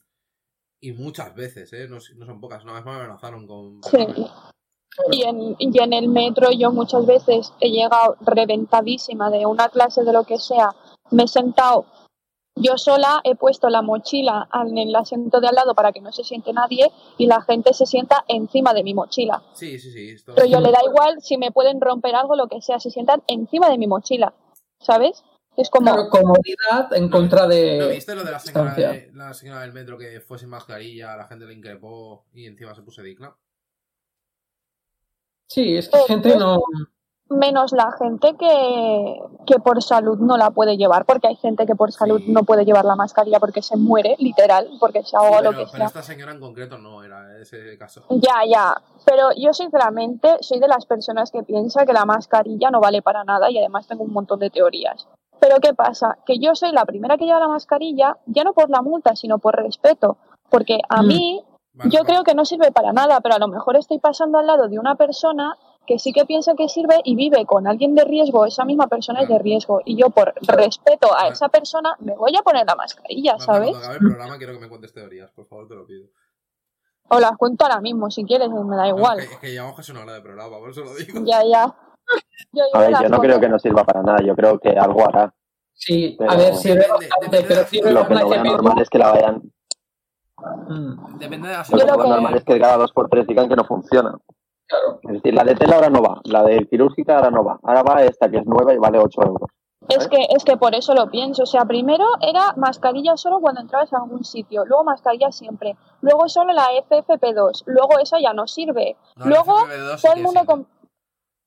Speaker 2: Y muchas veces, ¿eh? No, no son pocas. Una vez me amenazaron con...
Speaker 1: Sí. Y en, y en el metro yo muchas veces he llegado reventadísima de una clase de lo que sea me he sentado yo sola, he puesto la mochila en el asiento de al lado para que no se siente nadie y la gente se sienta encima de mi mochila.
Speaker 2: Sí, sí, sí. esto-
Speaker 1: Pero yo le da igual si me pueden romper algo, lo que sea, se sientan encima de mi mochila, ¿sabes? Es como,
Speaker 3: Claro, comodidad en contra
Speaker 2: ¿No
Speaker 3: de.
Speaker 2: viste lo de la señora, de- la señora del metro que fue sin mascarilla, la gente le increpó y encima se puso digna?
Speaker 3: Sí, es que
Speaker 1: Eh,
Speaker 3: gente no.
Speaker 1: Menos la gente que, que por salud no la puede llevar, porque hay gente que por salud
Speaker 2: Sí.
Speaker 1: no puede llevar la mascarilla porque se muere, literal, porque se ahoga
Speaker 2: pero,
Speaker 1: lo que
Speaker 2: pero
Speaker 1: sea.
Speaker 2: esta señora en concreto no era ese caso.
Speaker 1: Ya, ya. Pero yo sinceramente soy de las personas que piensa que la mascarilla no vale para nada y además tengo un montón de teorías. Pero ¿qué pasa? Que yo soy la primera que lleva la mascarilla, ya no por la multa, sino por respeto. Porque a
Speaker 3: Mm.
Speaker 1: mí
Speaker 2: Vale,
Speaker 1: yo
Speaker 2: vale.
Speaker 1: creo que no sirve para nada, pero a lo mejor estoy pasando al lado de una persona que sí que piensa que sirve y vive con alguien de riesgo, esa misma persona es de riesgo. Y yo por respeto a esa persona me voy a poner la mascarilla,
Speaker 2: Vale, Cuando
Speaker 1: ¿sabes?
Speaker 2: acabe el programa quiero que me cuentes teorías, por favor, te lo pido.
Speaker 1: O las cuento ahora mismo, si quieres, me da
Speaker 2: No,
Speaker 1: igual.
Speaker 2: es, que, es que llevamos casi una hora de programa, por eso lo digo.
Speaker 1: Ya, ya. Yo,
Speaker 4: A ver, yo no creo que no sirva para nada, yo creo que algo hará.
Speaker 3: Sí, a ver, sirve bastante, pero sirve
Speaker 4: Lo que no veo
Speaker 3: FP1.
Speaker 4: normal es que la vayan.
Speaker 3: Mm,
Speaker 2: Depende de la
Speaker 1: Yo
Speaker 4: Lo que normal es que cada dos por tres digan que no funciona.
Speaker 3: Claro.
Speaker 4: Es decir, la de tela ahora no va, la de quirúrgica ahora no va. Ahora va esta que es nueva y vale 8 euros.
Speaker 1: Es que, es que por eso lo pienso. O sea, primero era mascarilla solo cuando entrabas a algún sitio, luego mascarilla siempre, luego solo la FFP2, luego eso ya no sirve.
Speaker 2: No,
Speaker 1: luego
Speaker 2: FFP2 sí
Speaker 1: todo el mundo con...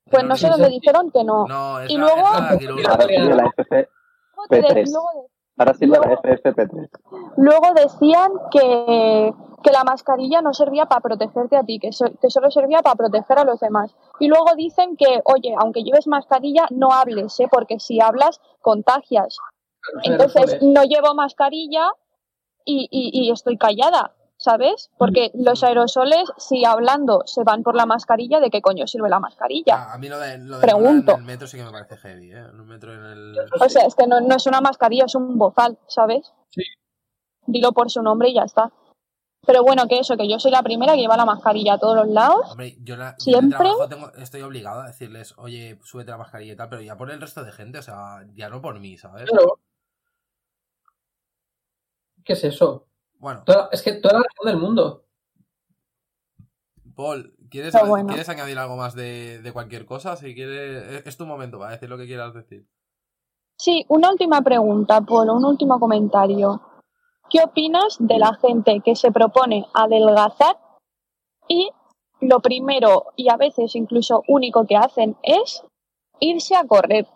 Speaker 1: Pues no
Speaker 2: No,
Speaker 1: sé
Speaker 3: sí,
Speaker 1: dónde
Speaker 3: sí.
Speaker 1: dijeron que no. Y luego-
Speaker 2: la
Speaker 4: la FF,
Speaker 1: Luego,
Speaker 4: P3.
Speaker 1: luego-
Speaker 4: ahora sirve la
Speaker 1: Luego-
Speaker 4: FFP3.
Speaker 1: luego decían que, que la mascarilla no servía para protegerte a ti, que, so- que solo servía para proteger a los demás. Y luego dicen que, oye, aunque lleves mascarilla, no hables, ¿eh? porque si hablas, contagias. Entonces no llevo mascarilla y, y- y estoy callada, ¿sabes? Porque los aerosoles, si hablando se van por la mascarilla, ¿de qué coño sirve la mascarilla?
Speaker 2: Ah, a mí lo de, lo de
Speaker 1: Pregunto.
Speaker 2: en el metro sí que me parece heavy, ¿eh? En un metro en el...
Speaker 1: O sea, es que no, no es una mascarilla, es un bozal, ¿sabes?
Speaker 3: Sí.
Speaker 1: Dilo por su nombre y ya está. Pero bueno, que eso, que yo soy la primera que lleva la mascarilla a todos los lados.
Speaker 2: Hombre, yo, la,
Speaker 1: Siempre-
Speaker 2: tengo, estoy obligado a decirles, oye, súbete la mascarilla y tal, pero ya por el resto de gente, o sea, ya no por mí, ¿sabes?
Speaker 3: Claro. ¿Qué es eso?
Speaker 2: Bueno,
Speaker 3: Toda- es que toda la razón del mundo.
Speaker 2: Paul, ¿quieres,
Speaker 1: Pero bueno.
Speaker 2: ¿quieres añadir algo más de, de cualquier cosa? Si quieres, es, tu momento para decir lo que quieras decir.
Speaker 1: Sí, una última pregunta, Polo, un último comentario. ¿Qué opinas de la gente que se propone adelgazar y lo primero y a veces incluso único que hacen es irse a correr?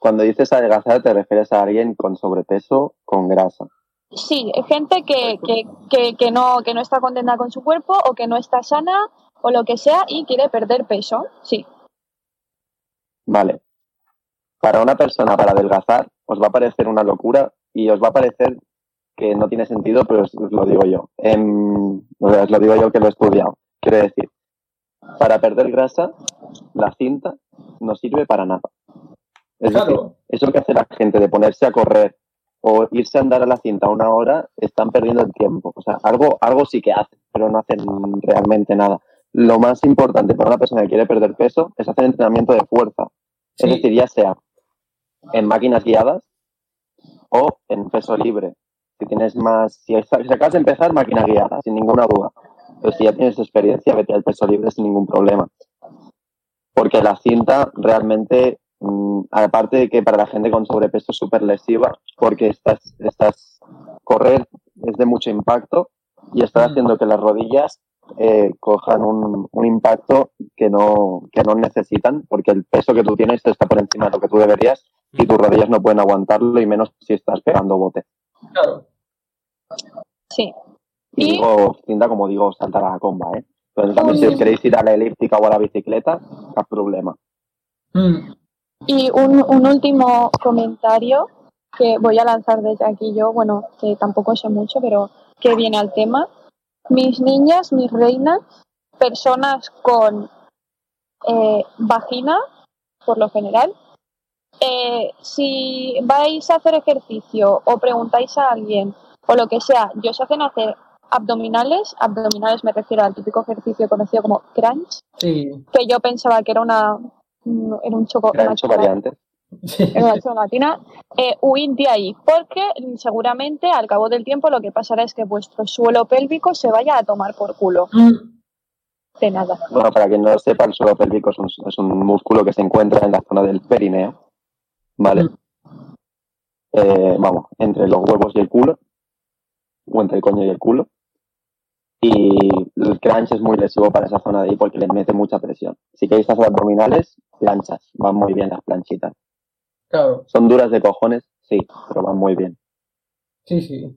Speaker 4: Cuando dices adelgazar te refieres a alguien con sobrepeso, con grasa.
Speaker 1: Sí, gente que, que, que, que no, que no está contenta con su cuerpo o que no está sana o lo que sea y quiere perder peso. Sí,
Speaker 4: Vale. Para una persona, para adelgazar, os va a parecer una locura y os va a parecer que no tiene sentido, pero os, os lo digo yo. Em, os lo digo yo que lo he estudiado. Quiero decir, para perder grasa, la cinta no sirve para nada. Es decir,
Speaker 3: Claro.
Speaker 4: eso que hace la gente de ponerse a correr o irse a andar a la cinta una hora, están perdiendo el tiempo. O sea, algo, algo sí que hacen, pero no hacen realmente nada. Lo más importante para una persona que quiere perder peso es hacer entrenamiento de fuerza.
Speaker 3: Sí.
Speaker 4: Es decir, ya sea en máquinas guiadas o en peso libre. Si tienes más, si, acabas de empezar, máquina guiada, sin ninguna duda. Pero si ya tienes experiencia, vete al peso libre sin ningún problema. Porque la cinta realmente, aparte de que para la gente con sobrepeso es súper lesiva, porque estás, estás, correr es de mucho impacto y estás
Speaker 3: Mm.
Speaker 4: haciendo que las rodillas eh, cojan un, un impacto que no, que no necesitan, porque el peso que tú tienes está por encima de lo que tú deberías y tus rodillas no pueden aguantarlo y menos si estás pegando bote.
Speaker 3: Claro.
Speaker 1: sí.
Speaker 4: Y,
Speaker 1: Y-
Speaker 4: digo cinta como digo saltar a la comba, ¿eh? Pero cambio, si os queréis ir a la elíptica o a la bicicleta, no hay problema.
Speaker 3: Mm,
Speaker 1: Y un, un último comentario que voy a lanzar desde aquí yo, bueno, que tampoco sé mucho, pero que viene al tema. Mis niñas, mis reinas, personas con eh, vagina, por lo general, eh, si vais a hacer ejercicio o preguntáis a alguien o lo que sea, y os hacen hacer abdominales, abdominales me refiero al típico ejercicio conocido como crunch,
Speaker 3: sí.
Speaker 1: que yo pensaba que era una un- era un choco,
Speaker 4: Era
Speaker 1: una
Speaker 4: variantes.
Speaker 1: en una zona latina, eh, huid de ahí, porque seguramente al cabo del tiempo lo que pasará es que vuestro suelo pélvico se vaya a tomar por culo.
Speaker 3: Mm,
Speaker 1: De nada.
Speaker 4: Bueno, para quien no lo sepa, el suelo pélvico es un, es un músculo que se encuentra en la zona del perineo, ¿vale?
Speaker 3: Mm.
Speaker 4: Eh, vamos, entre los huevos y el culo, o entre el coño y el culo. Y el crunch es muy lesivo para esa zona de ahí porque le mete mucha presión. Si queréis hacer abdominales, planchas, van muy bien las planchitas.
Speaker 3: Claro,
Speaker 4: Son duras de cojones, sí, pero van muy bien.
Speaker 3: sí, sí.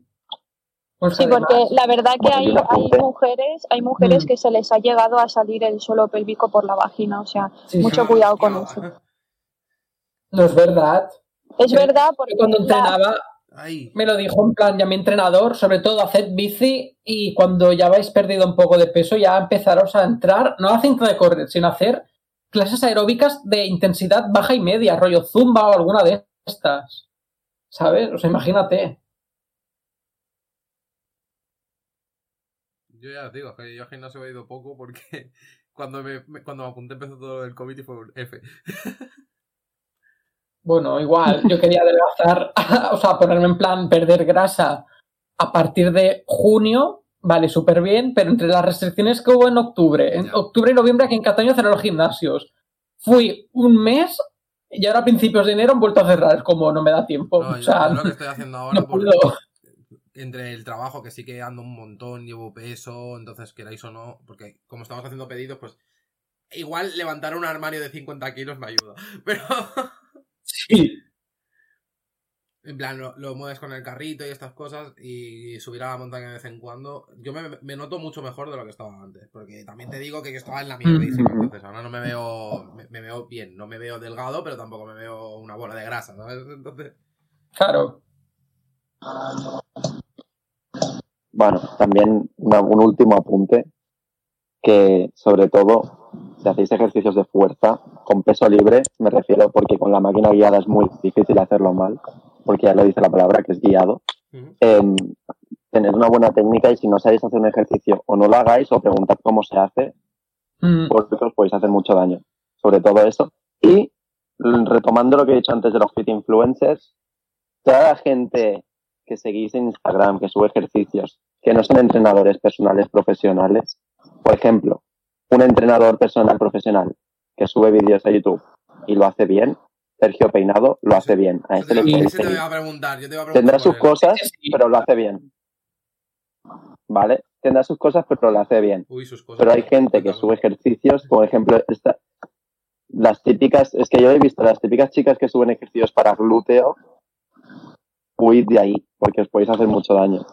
Speaker 3: Pues
Speaker 1: Sí,
Speaker 3: además-
Speaker 1: porque la verdad que hay, mujeres, hay mujeres
Speaker 3: Mm.
Speaker 1: que se les ha llegado a salir el suelo pélvico por la vagina, o sea,
Speaker 3: Sí,
Speaker 1: mucho cuidado con eso.
Speaker 3: No es verdad.
Speaker 1: Es
Speaker 3: Sí,
Speaker 1: verdad porque
Speaker 3: Yo cuando
Speaker 1: la-
Speaker 3: entrenaba
Speaker 2: Ay.
Speaker 3: me lo dijo en plan ya mi entrenador, sobre todo haced bici y cuando ya habéis perdido un poco de peso ya empezaros a entrar, no a cinta de correr, sino a hacer clases aeróbicas de intensidad baja y media, rollo zumba o alguna de estas. ¿Sabes? O sea, imagínate.
Speaker 2: Yo ya os digo, que yo al gimnasio he ido poco porque cuando me, me- cuando me apunté empezó todo el COVID y fue un F.
Speaker 3: Bueno, igual, yo quería adelgazar, o sea, ponerme en plan perder grasa a partir de junio, vale, súper bien, pero entre las restricciones que hubo en octubre, en octubre y noviembre aquí en Cataluña cerraron los gimnasios. Fui un mes y ahora a principios de enero han vuelto a cerrar, es como no me da tiempo.
Speaker 2: No,
Speaker 3: o sea,
Speaker 2: yo lo que estoy haciendo ahora,
Speaker 3: no
Speaker 2: porque
Speaker 3: puedo.
Speaker 2: entre el trabajo, que sí que ando un montón, llevo peso, entonces queráis o no, porque como estamos haciendo pedidos, pues igual levantar un armario de 50 kilos me ayuda. Pero,
Speaker 3: Sí.
Speaker 2: En plan, lo, lo mueves con el carrito y estas cosas y subir a la montaña de vez en cuando. Yo me, me noto mucho mejor de lo que estaba antes, porque también te digo que estaba en la mierdísima,
Speaker 4: Ujú.
Speaker 2: entonces ahora no me veo, me, me veo bien, no me veo delgado, pero tampoco me veo una bola de grasa, ¿sabes? Entonces,
Speaker 3: Claro.
Speaker 4: Bueno, también una- un último apunte, que sobre todo si hacéis ejercicios de fuerza con peso libre, me refiero porque con la máquina guiada es muy difícil hacerlo mal, porque ya lo dice la palabra que es guiado. tener una buena técnica y si no sabéis hacer un ejercicio o no lo hagáis o preguntad cómo se hace,
Speaker 3: Mm,
Speaker 4: porque os podéis hacer mucho daño. Sobre todo eso. Y mm, retomando lo que he dicho antes de los fit influencers, toda la gente que seguís en Instagram, que sube ejercicios, que no son entrenadores personales profesionales, por ejemplo, un entrenador personal profesional que sube vídeos a YouTube y lo hace bien, Sergio Peinado lo hace bien. A este
Speaker 2: te,
Speaker 4: le
Speaker 2: te iba a preguntar, yo te iba a preguntar
Speaker 4: Tendrá sus
Speaker 2: él.
Speaker 4: cosas, pero lo hace bien. ¿Vale? Tendrá sus cosas, pero lo hace bien.
Speaker 2: Uy, sus cosas.
Speaker 4: Pero hay gente que sube ejercicios, por ejemplo, esta, las típicas, es que yo he visto las típicas chicas que suben ejercicios para glúteo, huid de ahí, porque os podéis hacer mucho daño.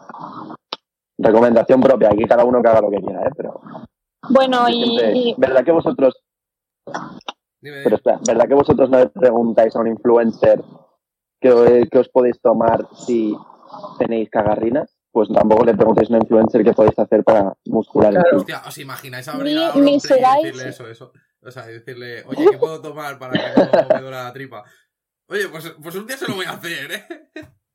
Speaker 4: Recomendación propia, aquí cada uno que haga lo que quiera, ¿eh? Pero
Speaker 1: Bueno, y-
Speaker 4: ¿verdad que vosotros,
Speaker 2: Dime,
Speaker 4: pero espera, ¿verdad que vosotros no le preguntáis a un influencer que, que os podéis tomar si tenéis cagarrinas? Pues tampoco le preguntéis a un influencer qué podéis hacer para muscular el
Speaker 3: Claro.
Speaker 4: culo.
Speaker 2: Hostia, ¿os imagináis abrir
Speaker 1: Ni-
Speaker 2: a y decirle eso, eso? O sea, decirle, oye, ¿qué puedo tomar para que no me duela la tripa? Oye, pues, pues un día se lo voy a hacer, ¿eh?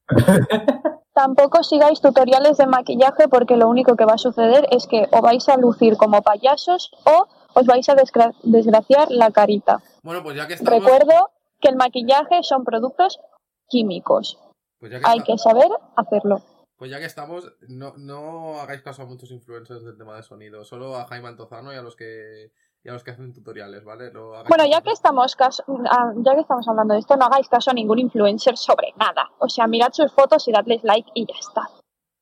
Speaker 1: tampoco sigáis tutoriales de maquillaje porque lo único que va a suceder es que o vais a lucir como payasos o os vais a desgra- desgraciar la carita.
Speaker 2: Bueno, pues ya que estamos...
Speaker 1: Recuerdo que el maquillaje son productos químicos.
Speaker 2: Pues ya que,
Speaker 1: Hay que saber hacerlo.
Speaker 2: pues ya que estamos, no, no hagáis caso a muchos influencers del tema de sonido. Solo a Jaime Antozano y a los que, y a los que hacen tutoriales, ¿vale? No
Speaker 1: Bueno, ya que estamos caso- ah, ya que estamos hablando de esto, no hagáis caso a ningún influencer sobre nada. O sea, mirad sus fotos y dadles like y ya está.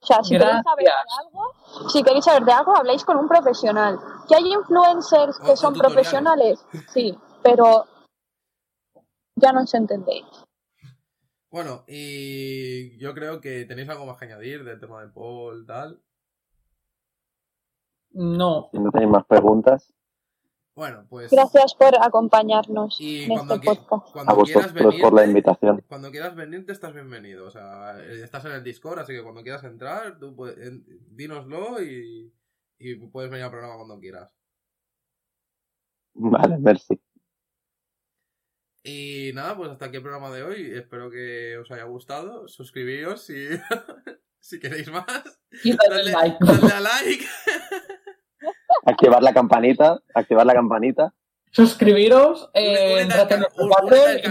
Speaker 1: O sea, si queréis saber de algo, si queréis saber de algo, habléis con un profesional. Que hay influencers que son profesionales, sí, pero ya no os entendéis.
Speaker 2: Bueno, y yo creo que tenéis algo más que añadir del tema del Paul, tal.
Speaker 3: No.
Speaker 4: Si no tenéis más preguntas,
Speaker 2: Bueno, pues...
Speaker 1: Gracias por acompañarnos
Speaker 2: Y
Speaker 1: en este
Speaker 2: cuando, qui-
Speaker 1: podcast.
Speaker 2: cuando
Speaker 4: a
Speaker 2: quieras
Speaker 4: vosotros por la
Speaker 2: venirte,
Speaker 4: invitación.
Speaker 2: cuando quieras venirte estás bienvenido. O sea, estás en el Discord, así que cuando quieras entrar, tú puedes, en- dínoslo y, y puedes venir al programa cuando quieras.
Speaker 4: Vale, merci.
Speaker 2: Y nada, pues hasta aquí el programa de hoy. Espero que os haya gustado. Suscribíos si, si queréis más.
Speaker 3: Y dadle
Speaker 2: Dadle,
Speaker 3: like.
Speaker 2: dadle a like.
Speaker 4: Activar la campanita, activar la campanita.
Speaker 3: Suscribiros, eh,
Speaker 2: Únete al canal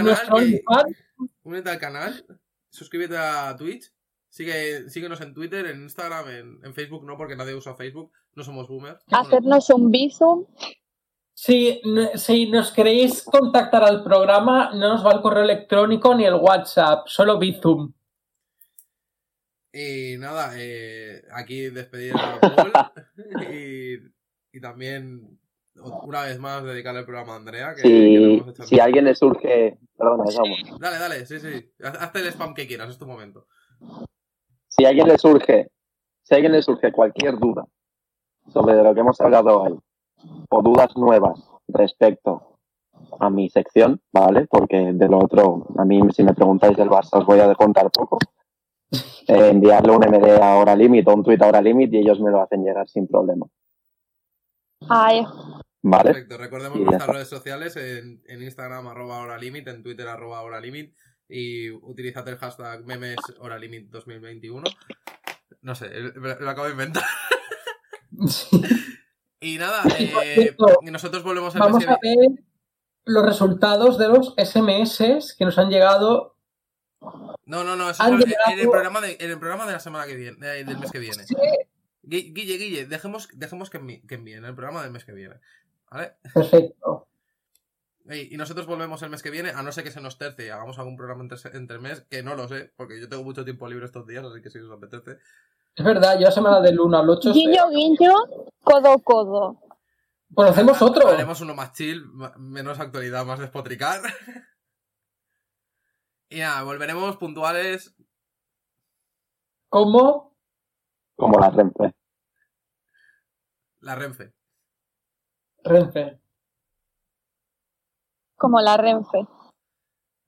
Speaker 3: nuestro
Speaker 2: que-
Speaker 3: OnlyFans.
Speaker 2: Únete al canal, suscríbete a Twitch, sigue, síguenos en Twitter, en Instagram, en, en Facebook no, porque nadie usa Facebook, no somos boomers.
Speaker 1: Hacernos un bizum.
Speaker 3: Si, si nos queréis contactar al programa, no nos va el correo electrónico ni el WhatsApp, solo Bizum.
Speaker 2: Y nada, eh, aquí despedir a Paul y, y también una vez más dedicarle el programa a Andrea. Que, que le
Speaker 4: Si, alguien le surge, perdona, Samu.
Speaker 2: Dale, dale, sí, sí. Haz- Hazte el spam que quieras, es tu momento.
Speaker 4: si a alguien le surge, si a alguien le surge cualquier duda sobre lo que hemos hablado hoy, o dudas nuevas respecto a mi sección, ¿vale? Porque de lo otro, a mí si me preguntáis del Barça os voy a contar poco. Eh, enviarle un MD a hora limit o un tweet a hora limit y ellos me lo hacen llegar sin problema.
Speaker 1: Ay,
Speaker 4: ¿Vale?
Speaker 2: Perfecto, recordemos nuestras redes sociales en, en Instagram arroba hora limit, en Twitter arroba hora limit y utilizad el hashtag memes hora limit 2021. No sé, lo acabo de inventar. Y nada, eh, nosotros volvemos mes
Speaker 3: Vamos a ver los resultados de los SMS que nos han llegado.
Speaker 2: No, no, no, eso
Speaker 3: han
Speaker 2: es en, el programa de, en el programa de la semana que viene, eh, del mes que viene.
Speaker 3: Sí,
Speaker 2: Guille, Guille, dejemos, dejemos que, envi- que envíen el programa del mes que viene. ¿Vale?
Speaker 3: perfecto.
Speaker 2: Y, y nosotros volvemos el mes que viene, a no ser que se nos terce y hagamos algún programa entre, entre mes, que no lo sé, porque yo tengo mucho tiempo libre estos días, así que si os apetece.
Speaker 3: Es verdad, yo la semana del 1 al 8.
Speaker 1: guiño, guiño, codo, codo.
Speaker 3: Pues hacemos otro.
Speaker 2: Haremos uno más chill, menos actualidad, más despotricar. y nada, volveremos puntuales.
Speaker 3: ¿Cómo?
Speaker 4: Como la Renfe.
Speaker 2: La Renfe.
Speaker 3: Renfe.
Speaker 1: Como la Renfe.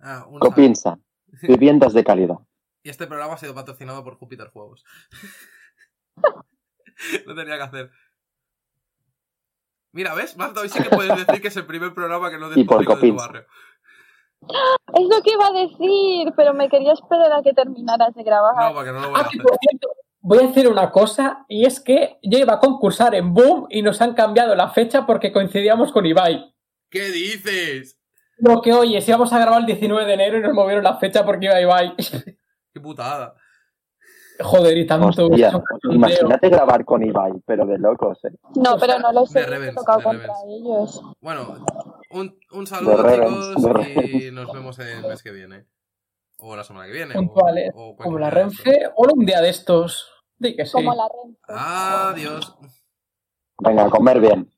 Speaker 2: Ah, un saludo.
Speaker 4: Copinsa. Viviendas de calidad.
Speaker 2: Y este programa ha sido patrocinado por Júpiter Juegos. no tenía que hacer. Mira, ¿ves? Marta, hoy sí que puedes decir que es el primer programa que no
Speaker 4: Y por
Speaker 2: despotrico de tu barrio.
Speaker 1: Es lo que iba a decir, pero me quería esperar a que terminaras de grabar.
Speaker 2: No, porque no lo voy a
Speaker 3: Ah,
Speaker 2: hacer.
Speaker 3: Voy a decir una cosa, y es que yo iba a concursar en Boom y nos han cambiado la fecha porque coincidíamos con Ibai.
Speaker 2: ¿Qué dices?
Speaker 3: Lo que oye, si íbamos a grabar el 19 de enero y nos movieron la fecha porque iba Ibai.
Speaker 2: Qué putada.
Speaker 3: Joder, y tanto.
Speaker 4: Hostia, imagínate grabar con Ibai, pero de locos, ¿eh?
Speaker 1: No, pero no lo sé,
Speaker 2: De
Speaker 1: he tocado contra ellos.
Speaker 2: Bueno, un, un saludo,
Speaker 4: De Rebels,
Speaker 2: chicos, y nos vemos el mes que viene. O la semana que viene.
Speaker 3: Puntuales,
Speaker 2: o- o
Speaker 3: Como la. Renfe, o un día de estos. Di que sí.
Speaker 1: Como la Renfe.
Speaker 2: Adiós.
Speaker 4: Venga, a comer bien.